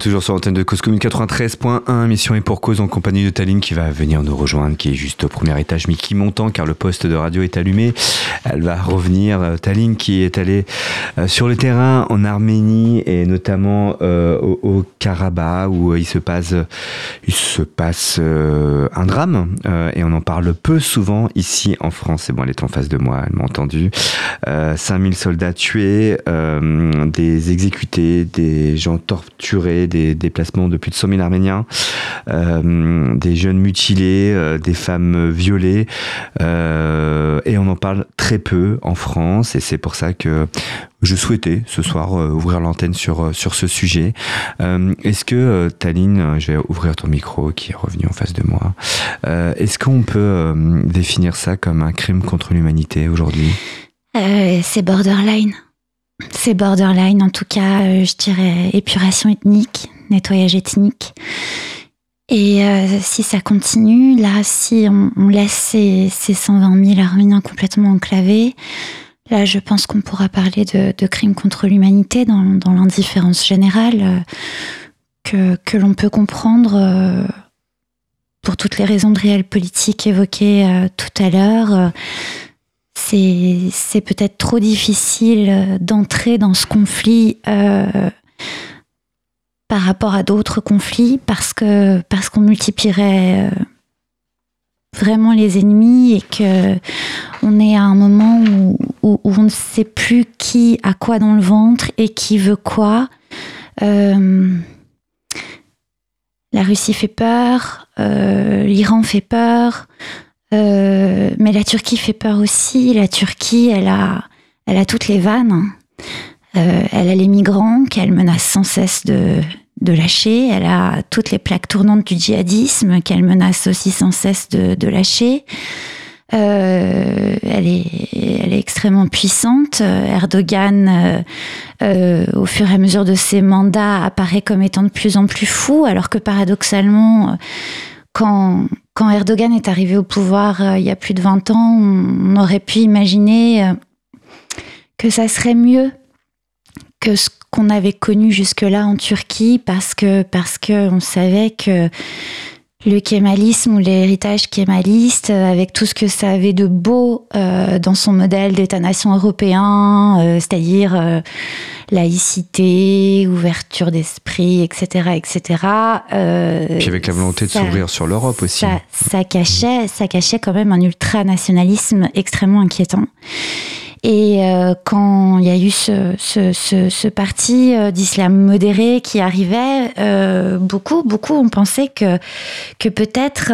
Toujours sur l'antenne de Cause Commune 93.1, mission et pour cause en compagnie de Taline qui va venir nous rejoindre, qui est juste au premier étage, mais qui montant car le poste de radio est allumé. Elle va revenir. Euh, Taline qui est allée euh, sur le terrain en Arménie et notamment euh, au, Karabakh où il se passe, se passe un drame et on en parle peu souvent ici en France. Et bon, elle est en face de moi, elle m'a entendu. 5000 soldats tués, des exécutés, des gens torturés des déplacements de plus de 100 000 Arméniens, euh, des jeunes mutilés, euh, des femmes violées, euh, et on en parle très peu en France, et c'est pour ça que je souhaitais ce soir ouvrir l'antenne sur, sur ce sujet. est-ce que, Taline, je vais ouvrir ton micro qui est revenu en face de moi, est-ce qu'on peut définir ça comme un crime contre l'humanité aujourd'hui? C'est borderline. C'est borderline, en tout cas, euh, je dirais épuration ethnique, nettoyage ethnique. Et euh, si ça continue, là, si on, laisse ces, 120 000 Arméniens complètement enclavés, là, je pense qu'on pourra parler de, crimes contre l'humanité dans, l'indifférence générale euh, que, l'on peut comprendre pour toutes les raisons de réel politique évoquées tout à l'heure. C'est peut-être trop difficile euh, d'entrer dans ce conflit euh, par rapport à d'autres conflits parce que parce qu'on multiplierait euh, vraiment les ennemis et que on est à un moment où, on ne sait plus qui a quoi dans le ventre et qui veut quoi. la Russie fait peur, l'Iran fait peur, euh, mais la Turquie fait peur aussi. La Turquie, elle a, elle a toutes les vannes. Euh, elle a les migrants qu'elle menace sans cesse de, de lâcher. Elle a toutes les plaques tournantes du djihadisme qu'elle menace aussi sans cesse de, lâcher. Euh, elle, est, elle extrêmement puissante. Erdogan, euh, au fur et à mesure de ses mandats, apparaît comme étant de plus en plus fou, alors que paradoxalement, quand, Erdogan est arrivé au pouvoir euh, il y a plus de 20 ans, on, aurait pu imaginer euh, que ça serait mieux que ce qu'on avait connu jusque-là en Turquie parce que parce que on savait que le kémalisme ou l'héritage kémaliste, euh, avec tout ce que ça avait de beau euh, dans son modèle d'État-nation européen, euh, c'est-à-dire laïcité, ouverture d'esprit, etc., etc. Puis avec la volonté de s'ouvrir sur l'Europe aussi. Ça, ça, cachait, ça cachait quand même un ultranationalisme extrêmement inquiétant. Et euh, quand il y a eu ce, parti euh, d'islam modéré qui arrivait, euh, beaucoup, beaucoup ont pensé que, peut-être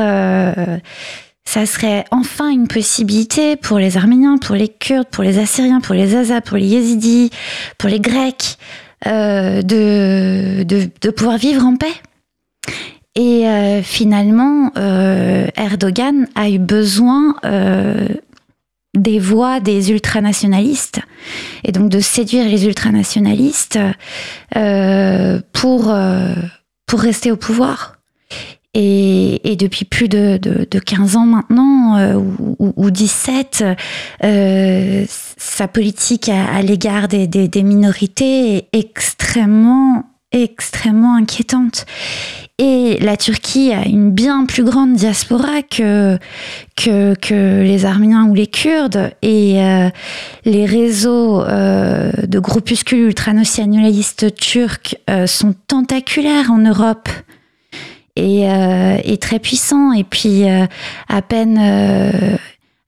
ça serait enfin une possibilité pour les Arméniens, pour les Kurdes, pour les Assyriens, pour les Azas, pour les Yézidis, pour les Grecs, de, pouvoir vivre en paix. Et finalement, Erdogan a eu besoin des voix des ultranationalistes et donc de séduire les ultranationalistes euh, pour, euh, pour rester au pouvoir. Et, depuis plus de, de, de 15 ans maintenant, euh, ou, ou, 17, euh, sa politique à, à l'égard des, des, des minorités est extrêmement extrêmement inquiétante. Et la Turquie a une bien plus grande diaspora que, que, les Arméniens ou les Kurdes. Et euh, les réseaux euh, de groupuscules ultranationalistes turcs euh, sont tentaculaires en Europe. Et, et très puissants. Et puis, à peine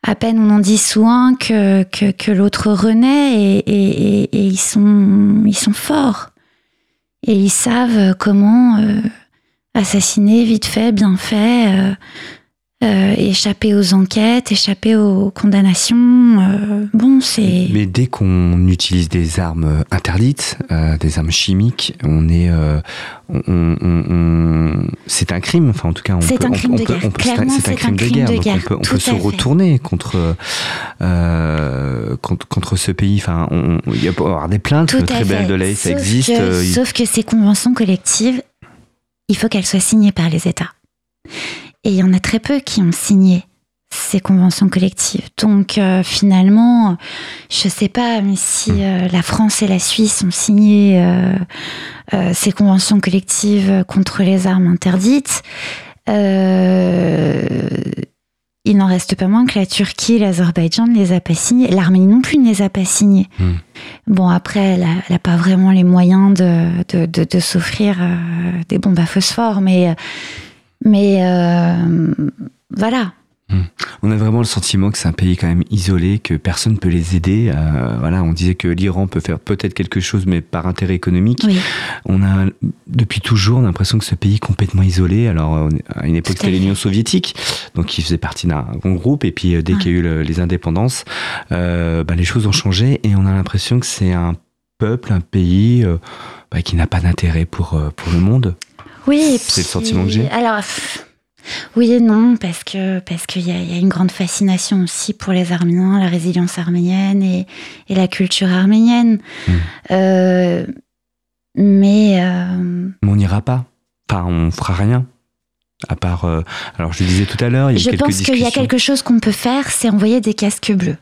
à peine on en dit soin que, que, l'autre renaît et, ils, sont, ils sont forts. Et ils savent comment assassiner vite fait, bien fait, euh, euh, échapper aux enquêtes, échapper aux condamnations. Euh, bon, c'est. Mais dès qu'on utilise des armes interdites, des armes chimiques, on est, on, c'est un crime. Enfin, en tout cas, on c'est un crime de guerre. c'est un, crime de guerre. on peut, se retourner contre, contre, contre ce pays. Enfin, il y a avoir des plaintes. très belles de l'AE, ça existe. sauf que ces conventions collectives il faut qu'elle soit signée par les États. Et il y en a très peu qui ont signé ces conventions collectives. Donc finalement, je sais pas, si la France et la Suisse ont signé ces conventions collectives contre les armes interdites, il n'en reste pas moins que la Turquie, l'Azerbaïdjan ne les a pas signés. L'Arménie non plus ne les a pas signés. Hmm. Bon, après, elle n'a pas vraiment les moyens de, de, s'offrir euh, des bombes à phosphore, mais, mais euh, voilà. Hmm. On a vraiment le sentiment que c'est un pays quand même isolé, que personne ne peut les aider. Euh, voilà, on disait que l'Iran peut faire peut-être quelque chose, mais par intérêt économique. On a depuis toujours l'impression que ce pays est complètement isolé. Alors à une époque c'était l'Union soviétique, donc il faisait partie d'un grand groupe. Et puis euh, dès qu'il y a eu les indépendances, euh, bah, les choses ont changé et on a l'impression que c'est un peuple, un pays bah, qui n'a pas d'intérêt pour pour le monde. Oui, c'est le sentiment que j'ai. Alors. Oui et non, parce que parce qu'il y, y, a une grande fascination aussi pour les Arméniens, la résilience arménienne et, et la culture arménienne. Hmm. Euh, mais, euh, mais on n'ira pas. Enfin, on fera rien. À part, euh, alors je disais tout à l'heure, il y a je pense qu'il y a quelque chose qu'on peut faire, c'est envoyer des casques bleus.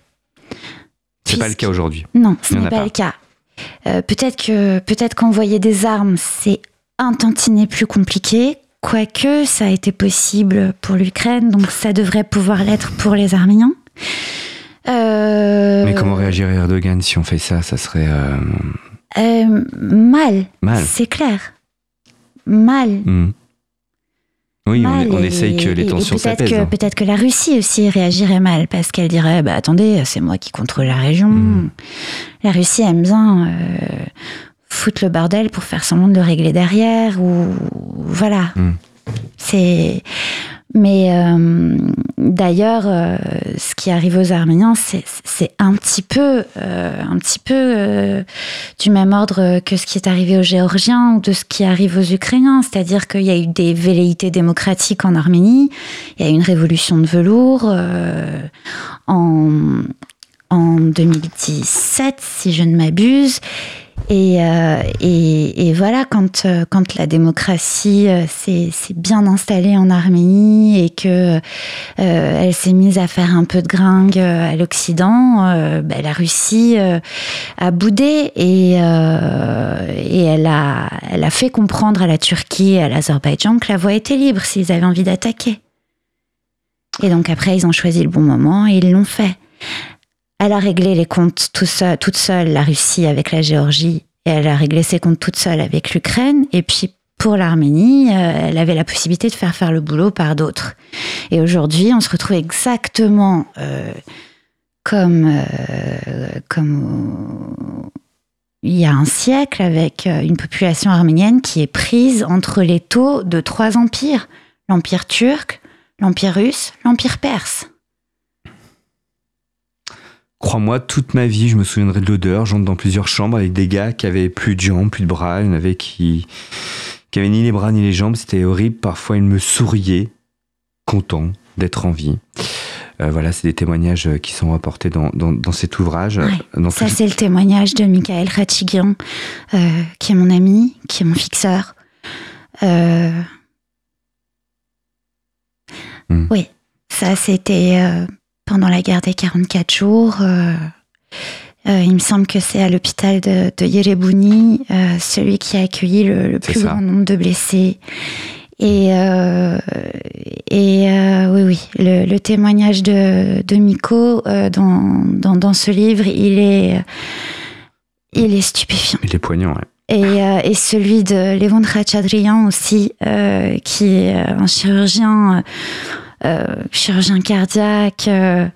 C'est pas le cas aujourd'hui. Non, ce n'est pas, le cas. peut-être que peut-être qu'envoyer des armes, c'est un tantinet plus compliqué Quoique ça a été possible pour l'Ukraine, donc ça devrait pouvoir l'être pour les Arméniens. Euh, Mais comment réagirait Erdogan si on fait ça? Ça serait. Euh, euh, mal. Mal. C'est clair. Mal. Hmm. Oui, on, essaye que les tensions s'apaisent. Hein. Peut-être que la Russie aussi réagirait mal parce qu'elle dirait bah, attendez, c'est moi qui contrôle la région. Hmm. La Russie aime bien foutre le bordel pour faire semblant de régler derrière ou voilà. Hmm. C'est mais euh, d'ailleurs, euh, ce qui arrive aux Arméniens, c'est un petit peu, euh, un petit peu du même ordre que ce qui est arrivé aux Géorgiens ou de ce qui arrive aux Ukrainiens. C'est-à-dire qu'il y a eu des velléités démocratiques en Arménie, il y a eu une révolution de velours en, en 2017, si je ne m'abuse. Euh, et, voilà, quand, euh, la démocratie euh, s'est bien installée en Arménie et que elle s'est mise à faire un peu de gringue à l'Occident, ben, la Russie a boudé et, et elle, a, elle a fait comprendre à la Turquie et à l'Azerbaïdjan que la voie était libre s'ils avaient envie d'attaquer. Et donc après, ils ont choisi le bon moment et ils l'ont fait. Elle a réglé les comptes toute seule, la Russie avec la Géorgie, et elle a réglé ses comptes toute seule avec l'Ukraine. Et puis pour l'Arménie, euh, elle avait la possibilité de faire faire le boulot par d'autres. Et aujourd'hui, on se retrouve exactement euh, comme, euh, comme il y a un siècle avec une population arménienne qui est prise entre les taux de trois empires l'empire turc, l'empire russe, l'empire perse. Crois-moi, toute ma vie, je me souviendrai de l'odeur. J'entre dans plusieurs chambres avec des gars qui avaient plus de jambes, plus de bras. Il y en avait qui, qui avaient ni les bras ni les jambes. C'était horrible. Parfois, ils me souriaient, contents d'être en vie. Euh, voilà, c'est des témoignages euh, qui sont rapportés dans, dans, cet ouvrage. ça, c'est le témoignage de Michael Ratchigian, euh, qui est mon ami, qui est mon fixeur. Hmm. Oui, ça, c'était pendant la guerre des 44 jours. Euh, euh, il me semble que c'est à l'hôpital de, de Yerebouni, euh, celui qui a accueilli le, plus grand nombre de blessés. Et, et oui, oui, le, témoignage de, de Miko dans, dans, dans, ce livre, il est, il est stupéfiant. Il est poignant, ouais. Et, et, celui de Lévon Khachadrian aussi, qui est un chirurgien chirurgien cardiaque, euh,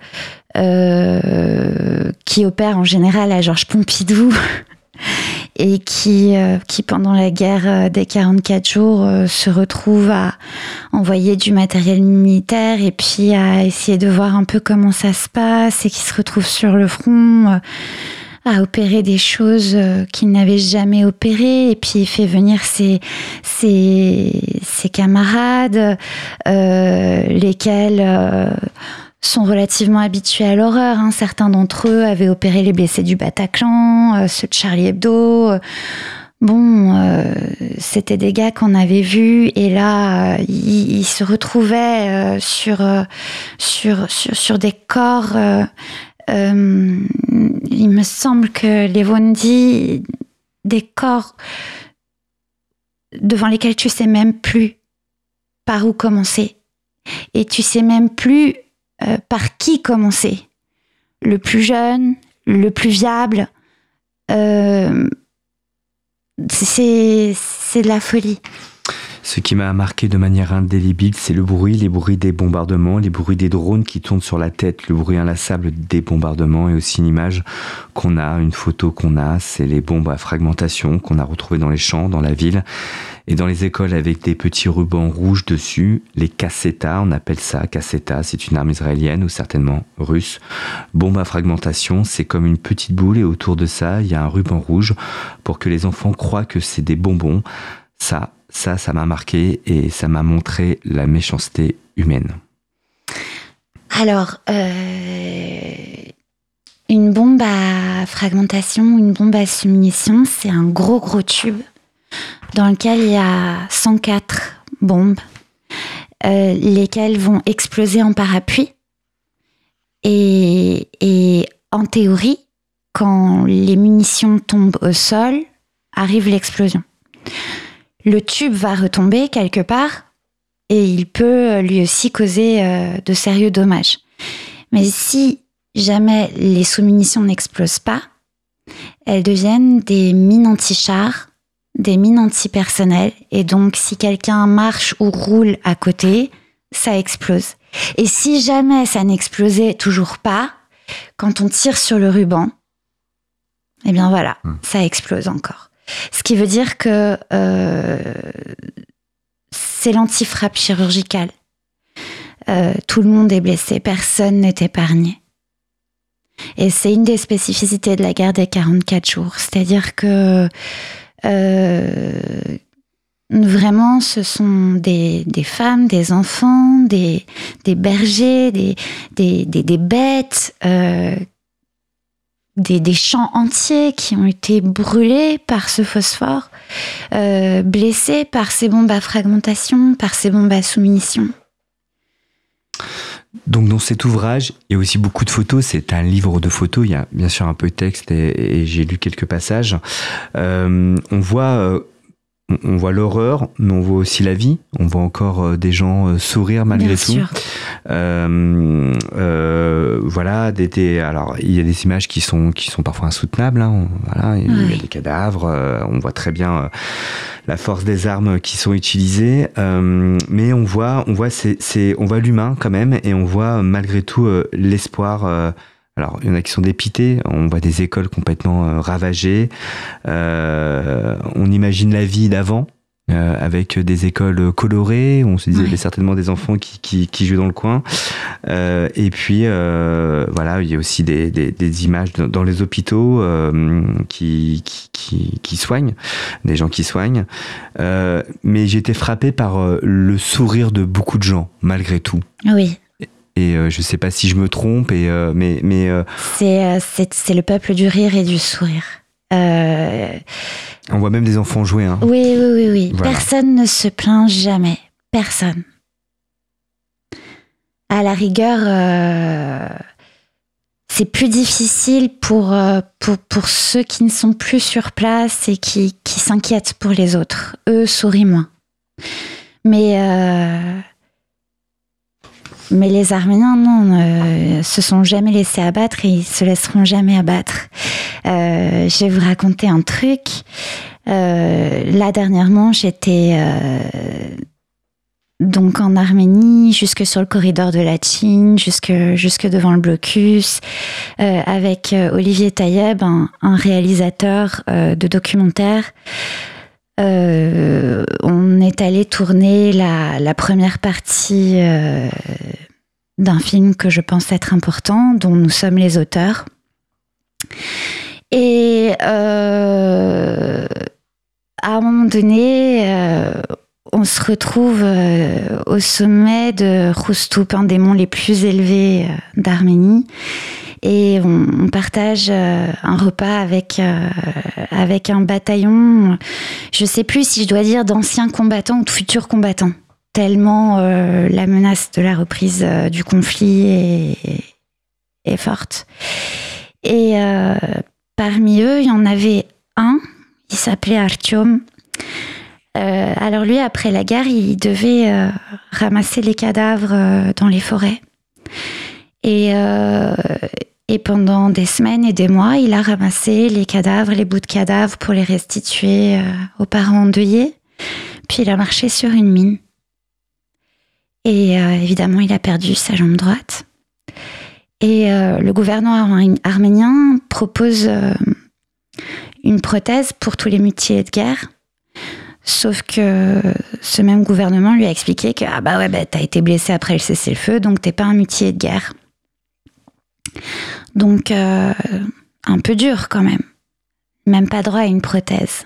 euh, qui opère en général à Georges Pompidou. et qui, qui pendant la guerre des 44 jours se retrouve à envoyer du matériel militaire et puis à essayer de voir un peu comment ça se passe et qui se retrouve sur le front à opérer des choses euh, qu'il n'avait jamais opérées et puis il fait venir ses, ses, ses camarades, euh, lesquels euh, sont relativement habitués à l'horreur. Hein. Certains d'entre eux avaient opéré les blessés du Bataclan, ceux de Charlie Hebdo. bon, c'était des gars qu'on avait vus et là, ils, se retrouvaient sur, sur, sur, sur, des corps. Il me semble que les Wondi, des corps devant lesquels tu sais même plus par où commencer. Et tu sais même plus par qui commencer. Le plus jeune, le plus viable. Euh, c'est de la folie. Ce qui m'a marqué de manière indélébile, c'est le bruit, les bruits des bombardements, les bruits des drones qui tournent sur la tête, le bruit inlassable des bombardements et aussi une image qu'on a, une photo qu'on a, c'est les bombes à fragmentation qu'on a retrouvées dans les champs, dans la ville et dans les écoles avec des petits rubans rouges dessus, les cassetas, on appelle ça casseta, c'est une arme israélienne ou certainement russe. Bombe à fragmentation, c'est comme une petite boule et autour de ça, il y a un ruban rouge pour que les enfants croient que c'est des bonbons. Ça, ça, ça m'a marqué et ça m'a montré la méchanceté humaine. Alors, euh, une bombe à fragmentation, une bombe à submission, c'est un gros gros tube dans lequel il y a 104 bombes, euh, lesquelles vont exploser en parapluie. Et, et en théorie, quand les munitions tombent au sol, arrive l'explosion le tube va retomber quelque part et il peut lui aussi causer euh, de sérieux dommages. Mais si jamais les sous-munitions n'explosent pas, elles deviennent des mines anti-chars, des mines anti-personnel, et donc si quelqu'un marche ou roule à côté, ça explose. Et si jamais ça n'explosait toujours pas, quand on tire sur le ruban, eh bien voilà, hmm. ça explose encore. Ce qui veut dire que euh, c'est l'antifrappe chirurgicale. Euh, tout le monde est blessé, personne n'est épargné. Et c'est une des spécificités de la guerre des 44 jours. C'est-à-dire que euh, vraiment, ce sont des, femmes, des enfants, des, bergers, des, des bêtes des, champs entiers qui ont été brûlés par ce phosphore, euh, blessés par ces bombes à fragmentation, par ces bombes à sous-munitions. Donc dans cet ouvrage, il y a aussi beaucoup de photos. C'est un livre de photos. Il y a bien sûr un peu de texte et, j'ai lu quelques passages. Euh, on voit euh, on voit l'horreur, mais on voit aussi la vie. On voit encore euh, des gens euh, sourire malgré tout. Euh, euh, voilà, des, alors il y a des images qui sont qui sont parfois insoutenables. Hein. voilà, il y a des cadavres. on voit très bien la force des armes qui sont utilisées, mais on voit on voit c'est on voit l'humain quand même et on voit malgré tout l'espoir alors, il y en a qui sont dépités. On voit des écoles complètement euh, ravagées. Euh, on imagine la vie d'avant. Euh, avec des écoles colorées, on se disait certainement des enfants qui, qui, qui, jouent dans le coin. Euh, et puis euh, voilà, il y a aussi des, des, des images dans les hôpitaux euh, qui, qui, qui, soignent, des gens qui soignent. mais j'ai été frappé par le sourire de beaucoup de gens, malgré tout. Oui. Et euh, je ne sais pas si je me trompe, et, euh, mais. mais euh, c'est le peuple du rire et du sourire. On voit même des enfants jouer. Hein. Oui, oui, oui. oui. Personne ne se plaint jamais. Personne. À la rigueur, c'est plus difficile pour, pour, pour, ceux qui ne sont plus sur place et qui, qui s'inquiètent pour les autres. Eux sourient moins. Mais mais les Arméniens, non, se sont jamais laissés abattre et ils se laisseront jamais abattre. Euh, je vais vous raconter un truc. Euh, là, dernièrement, j'étais euh, donc en Arménie, jusque sur le corridor de la Chine, jusque, devant le blocus, euh, avec Olivier Taïeb, un, un réalisateur de documentaires. Euh, on est allé tourner la, première partie euh, d'un film que je pense être important, dont nous sommes les auteurs. Et euh, à un moment donné, on se retrouve au sommet de Roustoup, un des monts les plus élevés d'Arménie. Et on, partage un repas avec avec un bataillon. Je sais plus si je dois dire d'anciens combattants ou de futurs combattants. Tellement la menace de la reprise du conflit est, forte. Et parmi eux, il y en avait un, il s'appelait Artyom. Euh, alors lui, après la guerre, il devait euh, ramasser les cadavres euh, dans les forêts. Et, et pendant des semaines et des mois, il a ramassé les cadavres, les bouts de cadavres pour les restituer aux parents endeuillés. Puis il a marché sur une mine. Et évidemment, il a perdu sa jambe droite. Et le gouvernement arménien propose une prothèse pour tous les mutilés de guerre. Sauf que ce même gouvernement lui a expliqué que ah bah ouais bah, t'as été blessé après le cessez-le-feu donc t'es pas un mutilé de guerre. Donc euh, un peu dur quand même. Même pas droit à une prothèse.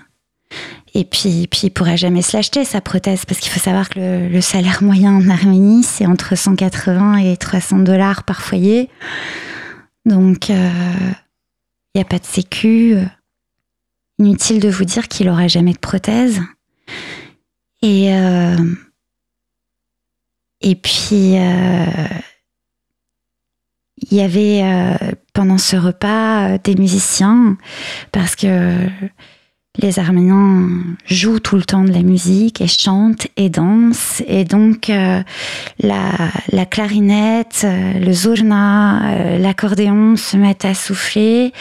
Et puis, puis il pourra jamais se l'acheter sa prothèse parce qu'il faut savoir que le, salaire moyen en Arménie c'est entre 180 et 300 dollars par foyer. Donc il euh, n'y a pas de sécu. Inutile de vous dire qu'il aura jamais de prothèse. Et, euh, puis, il y avait euh, pendant ce repas des musiciens, parce que les Arméniens jouent tout le temps de la musique et chantent et dansent. Et donc, euh, la, clarinette, euh, le zourna, euh, l'accordéon se mettent à souffler.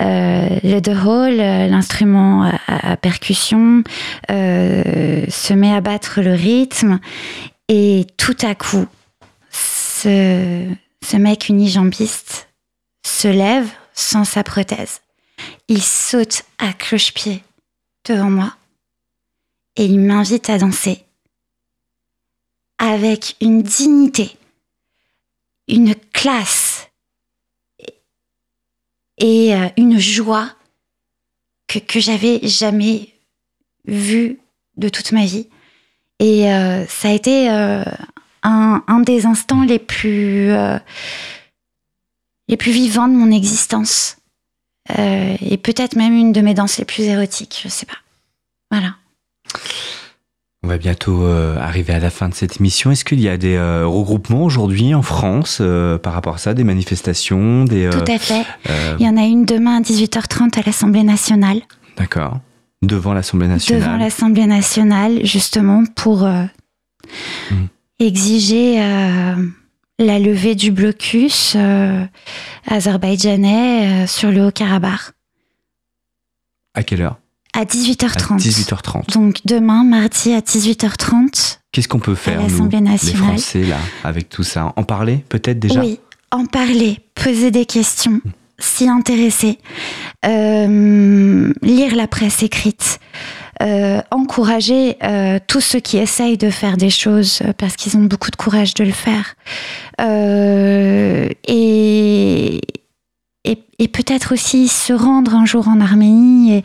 le dehol, l'instrument à, percussion, se met à battre le rythme. Et tout à coup, ce, ce mec unijambiste se lève sans sa prothèse. Il saute à cloche-pied devant moi et il m'invite à danser avec une dignité, une classe et euh, une joie que, que j'avais jamais vue de toute ma vie. Et euh, ça a été euh, un, un, des instants les plus, les plus vivants de mon existence. Euh, et peut-être même une de mes danses les plus érotiques, je sais pas. Voilà. On va bientôt euh, arriver à la fin de cette émission. Est-ce qu'il y a des euh, regroupements aujourd'hui en France par rapport à ça, des manifestations des, Tout à fait. Il y en a une demain à 18h30 à l'Assemblée nationale. D'accord. Devant l'Assemblée nationale. Devant l'Assemblée nationale, justement, pour mmh. Exiger la levée du blocus euh, azerbaïdjanais euh, sur le Haut-Karabakh. À quelle heure? À 18h30. 18h30. Donc demain, mardi à 18h30. Qu'est-ce qu'on peut faire, nous, les Français, là, avec tout ça? En parler, peut-être déjà? Oui, en parler, poser des questions, s'y intéresser, euh, lire la presse écrite. Euh, encourager euh, tous ceux qui essayent de faire des choses euh, parce qu'ils ont beaucoup de courage de le faire. et et, peut-être aussi se rendre un jour en Arménie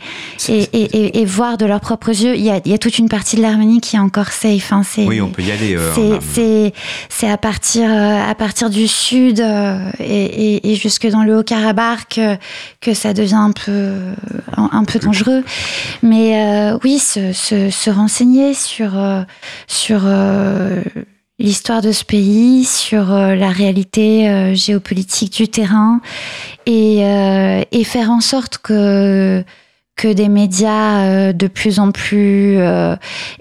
et, et, voir de leurs propres yeux. Il y, a, il y, a, toute une partie de l'Arménie qui est encore safe. Hein, oui, on peut y aller. Euh, c'est à partir, euh, à partir du sud euh, et, jusque dans le Haut-Karabakh que, que, ça devient un peu, un, peu dangereux. Mais oui, se, se, se, renseigner sur, sur l'histoire de ce pays, sur euh, la réalité euh, géopolitique du terrain et, euh, et, faire en sorte que que des médias de plus en plus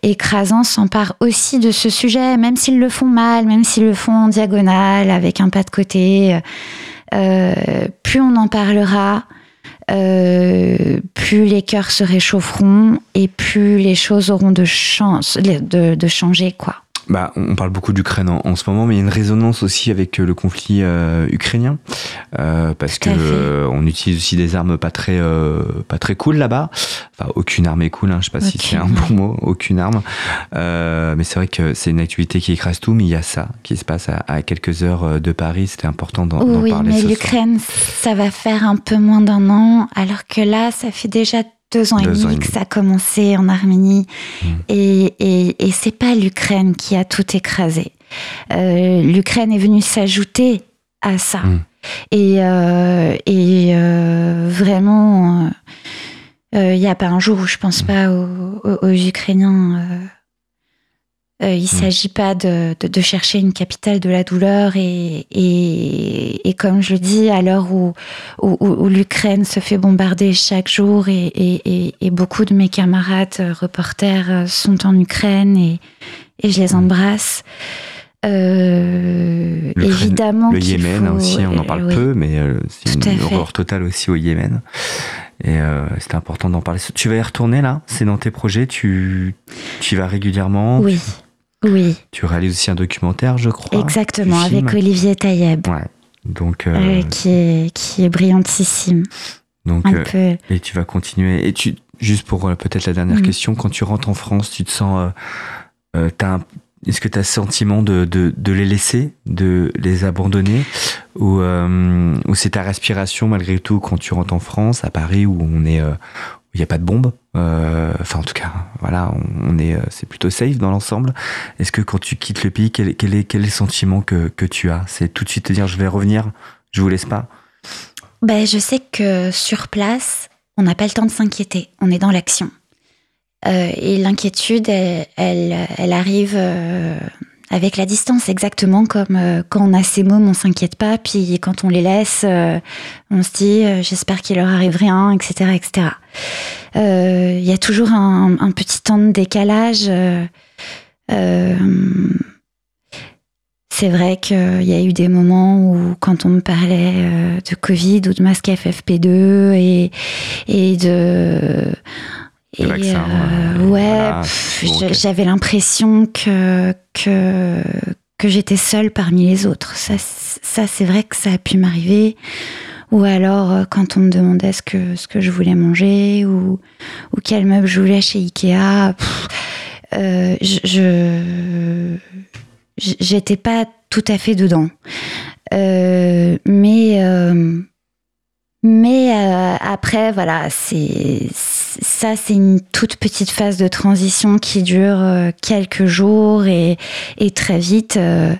écrasants s'emparent aussi de ce sujet, même s'ils le font mal, même s'ils le font en diagonale, avec un pas de côté. plus on en parlera, plus les cœurs se réchaufferont et plus les choses auront de chance de, de changer, quoi bah, on parle beaucoup d'Ukraine en, ce moment, mais il y a une résonance aussi avec euh, le conflit euh, ukrainien, euh, parce que euh, on utilise aussi des armes pas très pas très cool là-bas. Enfin, aucune arme est cool, hein, je sais pas si c'est un bon mot, aucune arme. mais c'est vrai que c'est une activité qui écrase tout, mais il y a ça qui se passe à, quelques heures de Paris. C'était important d'en oui, parler. Oui, mais l'Ukraine, ça va faire un peu moins d'un an, alors que là, ça fait déjà deux ans, et, demi que ça a commencé en Arménie. Hmm. Et, et, et c'est pas l'Ukraine qui a tout écrasé. Euh, L'Ukraine est venue s'ajouter à ça. Hmm. Et, et vraiment, il n'y a pas un jour où je pense pas aux, aux Ukrainiens euh, il ne mm. s'agit pas de, de, chercher une capitale de la douleur et, et, et comme je dis, à l'heure où, où, où l'Ukraine se fait bombarder chaque jour et, et, beaucoup de mes camarades euh, reporters euh, sont en Ukraine et, je les mm. embrasse. Euh, évidemment. Le Yémen aussi, on en parle peu, mais c'est une horreur totale aussi au Yémen. Et euh, c'était important d'en parler. Tu vas y retourner là? C'est dans tes projets? Tu, tu y vas régulièrement? Oui. Oui. Tu réalises aussi un documentaire, je crois. Exactement, avec Olivier Taïeb. Ouais. Donc, euh, euh, qui, est, qui est brillantissime. Donc, euh, et tu vas continuer. Et tu, juste pour peut-être la dernière mm. question, quand tu rentres en France, tu te sens. est-ce que tu as le sentiment de, de, de, les laisser, de les abandonner? Ou, ou c'est ta respiration malgré tout quand tu rentres en France, à Paris, où on est, il n'y a pas de bombe? Euh, enfin, en tout cas, voilà, on, est, euh, c'est plutôt safe dans l'ensemble. Est-ce que quand tu quittes le pays, quel, est, quel est le sentiment que, que tu as? C'est tout de suite te dire, je vais revenir, je vous laisse pas? Ben, Je sais que sur place, on n'a pas le temps de s'inquiéter, on est dans l'action. Euh, et l'inquiétude, elle, elle, arrive avec la distance, exactement comme euh, quand on a ces mômes, on s'inquiète pas, puis quand on les laisse, euh, on se dit euh, j'espère qu'il leur arrive rien, etc., etc. Il y a toujours un, petit temps de décalage. c'est vrai qu'il y a eu des moments où, quand on me parlait de Covid ou de masque FFP2 et, et de et euh, ouais, j'avais l'impression que, que, que j'étais seule parmi les autres. Ça, ça c'est vrai que ça a pu m'arriver. Ou alors, euh, quand on me demandait ce que, ce que je voulais manger ou, ou quel meuble je voulais chez Ikea, euh, je j'étais pas tout à fait dedans. Euh, mais euh, mais euh, après, voilà, c'est ça, c'est une toute petite phase de transition qui dure euh, quelques jours et, et très vite, euh,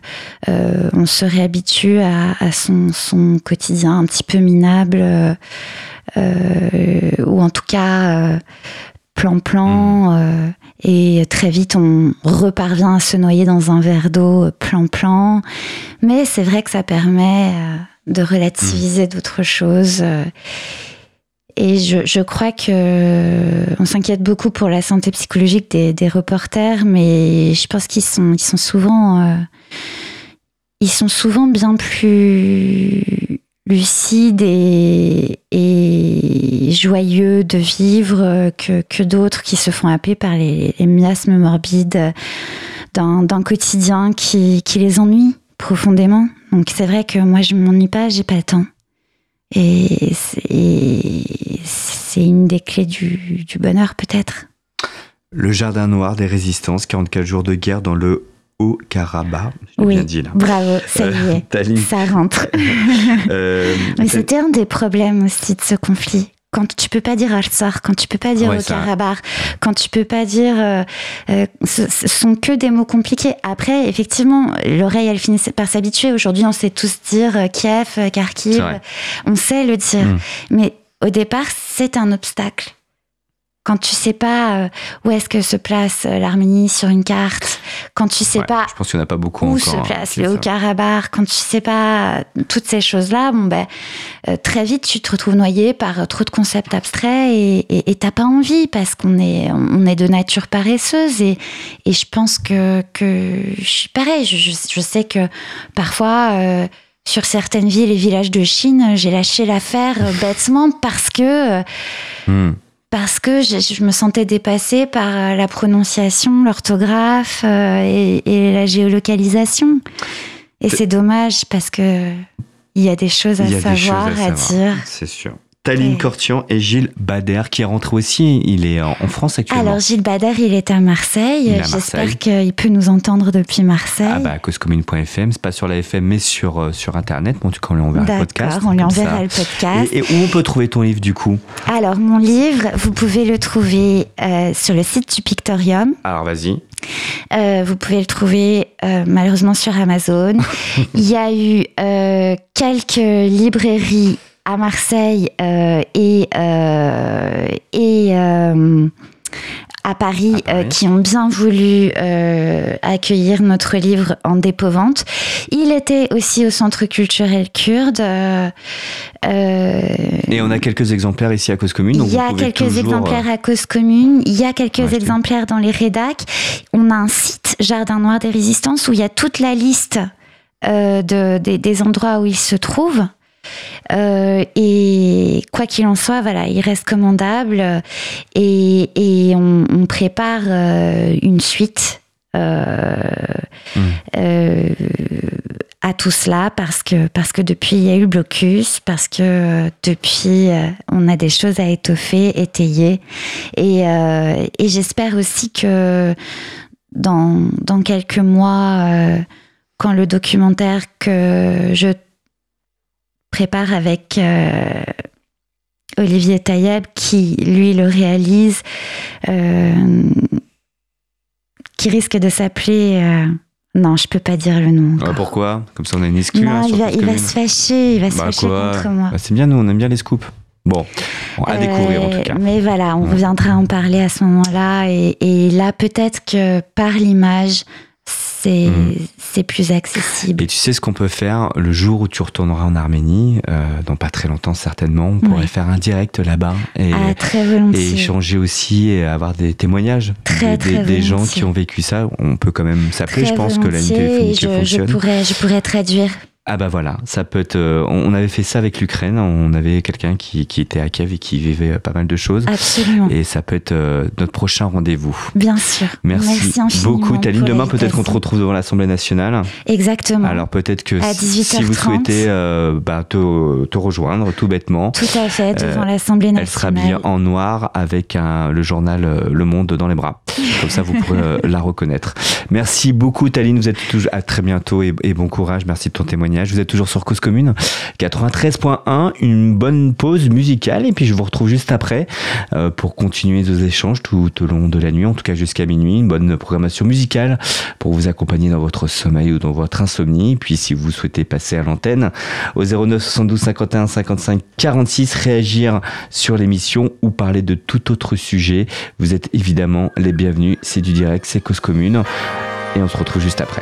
euh on se réhabitue à, à son, son, quotidien un petit peu minable, ou en tout cas plan-plan. Mmh. et très vite, on reparvient à se noyer dans un verre d'eau plan-plan. Mais c'est vrai que ça permet de relativiser mmh. d'autres choses. Et je, je crois que on s'inquiète beaucoup pour la santé psychologique des, des reporters, mais je pense qu'ils sont, ils sont souvent, euh, ils sont souvent bien plus lucides et, et joyeux de vivre que, que d'autres qui se font happer par les, les miasmes morbides d'un quotidien qui, qui les ennuie profondément. Donc c'est vrai que moi je m'ennuie pas, j'ai pas le temps. Et c'est une des clés du, du bonheur peut-être. Le jardin noir des résistances, 44 jours de guerre dans le Haut-Karabakh. Oui, bien dit là. bravo, ça y est, euh, ça rentre. euh, Mais c'était un des problèmes aussi de ce conflit quand tu peux pas dire Artsar, quand tu peux pas dire au Karabakh, quand tu peux pas dire, euh, euh, ce, sont que des mots compliqués. Après, effectivement, l'oreille, elle finit par s'habituer. Aujourd'hui, on sait tous dire euh, Kiev, Kharkiv, on sait le dire. Mm. Mais au départ, c'est un obstacle quand tu sais pas euh, où est-ce que se place euh, l'Arménie sur une carte, quand tu sais pas je pense qu'il n'y en a pas beaucoup où se place le Haut-Karabakh, quand tu sais pas euh, toutes ces choses-là, bon ben très vite tu te retrouves noyé par trop de concepts abstraits et t'as pas envie parce qu'on est on est de nature paresseuse et, et je pense que que je suis pareil. Je, je, sais que parfois sur certaines villes et villages de Chine, j'ai lâché l'affaire bêtement parce que hmm parce que je, me sentais dépassée par euh, la prononciation, l'orthographe euh, et, la géolocalisation. Et c'est dommage parce que il y a des choses à savoir, à, dire. C'est sûr. Taline Cortian et Gilles Bader qui est rentré aussi. Il est en France actuellement. Alors Gilles Bader, il est à Marseille. J'espère qu'il peut nous entendre depuis Marseille. Ah bah causecommune.fm, c'est pas sur la FM mais sur euh, sur internet. Bon, tu quand on lui enverra le podcast. D'accord, on lui enverra le podcast. Et, où on peut trouver ton livre du coup? Alors mon livre, vous pouvez le trouver euh, sur le site du Pictorium. Alors vas-y. Euh, vous pouvez le trouver malheureusement sur Amazon. Il y a eu quelques librairies à Marseille et, et à Paris, euh, qui ont bien voulu euh, accueillir notre livre en dépôt-vente. Il était aussi au Centre culturel kurde. Euh, Et on a quelques exemplaires ici à Cause Commune. Il y a quelques exemplaires à Cause Commune. Il y a quelques exemplaires dans les rédacs. On a un site, Jardin Noir des Résistances, où il y a toute la liste de, des, endroits où il se trouve. Euh, et quoi qu'il en soit, voilà, il reste commandable et, et on, on, prépare euh, une suite. Euh, mmh. euh, à tout cela parce que parce que depuis il y a eu le blocus parce que depuis on a des choses à étoffer étayer et, et j'espère aussi que dans dans quelques mois quand le documentaire que je prépare avec euh, Olivier Tailleb qui, lui, le réalise, euh, qui risque de s'appeler... Euh, non, je peux pas dire le nom. Ah, pourquoi? Comme ça, on a une excuse. Non, il, va, il va, se fâcher, il va se bah, fâcher contre moi. Bah, c'est bien, nous, on aime bien les scoops. Bon, à découvrir en tout cas. Mais voilà, on reviendra en parler à ce moment-là. Et, et là, peut-être que par l'image, C'est plus accessible. Et tu sais ce qu'on peut faire le jour où tu retourneras en Arménie, euh, dans pas très longtemps certainement, on pourrait faire un direct là-bas et, ah, et échanger aussi et avoir des témoignages des, gens qui ont vécu ça. On peut quand même s'appeler, je pense que la ligne fonctionne. Je pourrais, je pourrais traduire ah bah voilà, ça peut être. Euh, on avait fait ça avec l'Ukraine. On avait quelqu'un qui, qui, était à Kiev et qui vivait pas mal de choses. Absolument. Et ça peut être euh, notre prochain rendez-vous. Bien sûr. Merci, Merci beaucoup, Taline. Demain, peut-être qu'on te retrouve devant l'Assemblée nationale. Exactement. Alors peut-être que si vous souhaitez euh, bah, te, te, rejoindre, tout bêtement. Tout à fait, devant l'Assemblée nationale. Elle sera habillée en noir avec un, le journal Le Monde dans les bras. Comme ça, vous pourrez la reconnaître. Merci beaucoup, Taline. Vous êtes toujours à très bientôt et, et bon courage. Merci de ton témoignage. Vous êtes toujours sur Cause Commune 93.1. Une bonne pause musicale et puis je vous retrouve juste après euh, pour continuer nos échanges tout au long de la nuit, en tout cas jusqu'à minuit. Une bonne programmation musicale pour vous accompagner dans votre sommeil ou dans votre insomnie. Puis si vous souhaitez passer à l'antenne au 09 72 51 55 46, réagir sur l'émission ou parler de tout autre sujet, vous êtes évidemment les bienvenus. C'est du direct, c'est Cause Commune et on se retrouve juste après.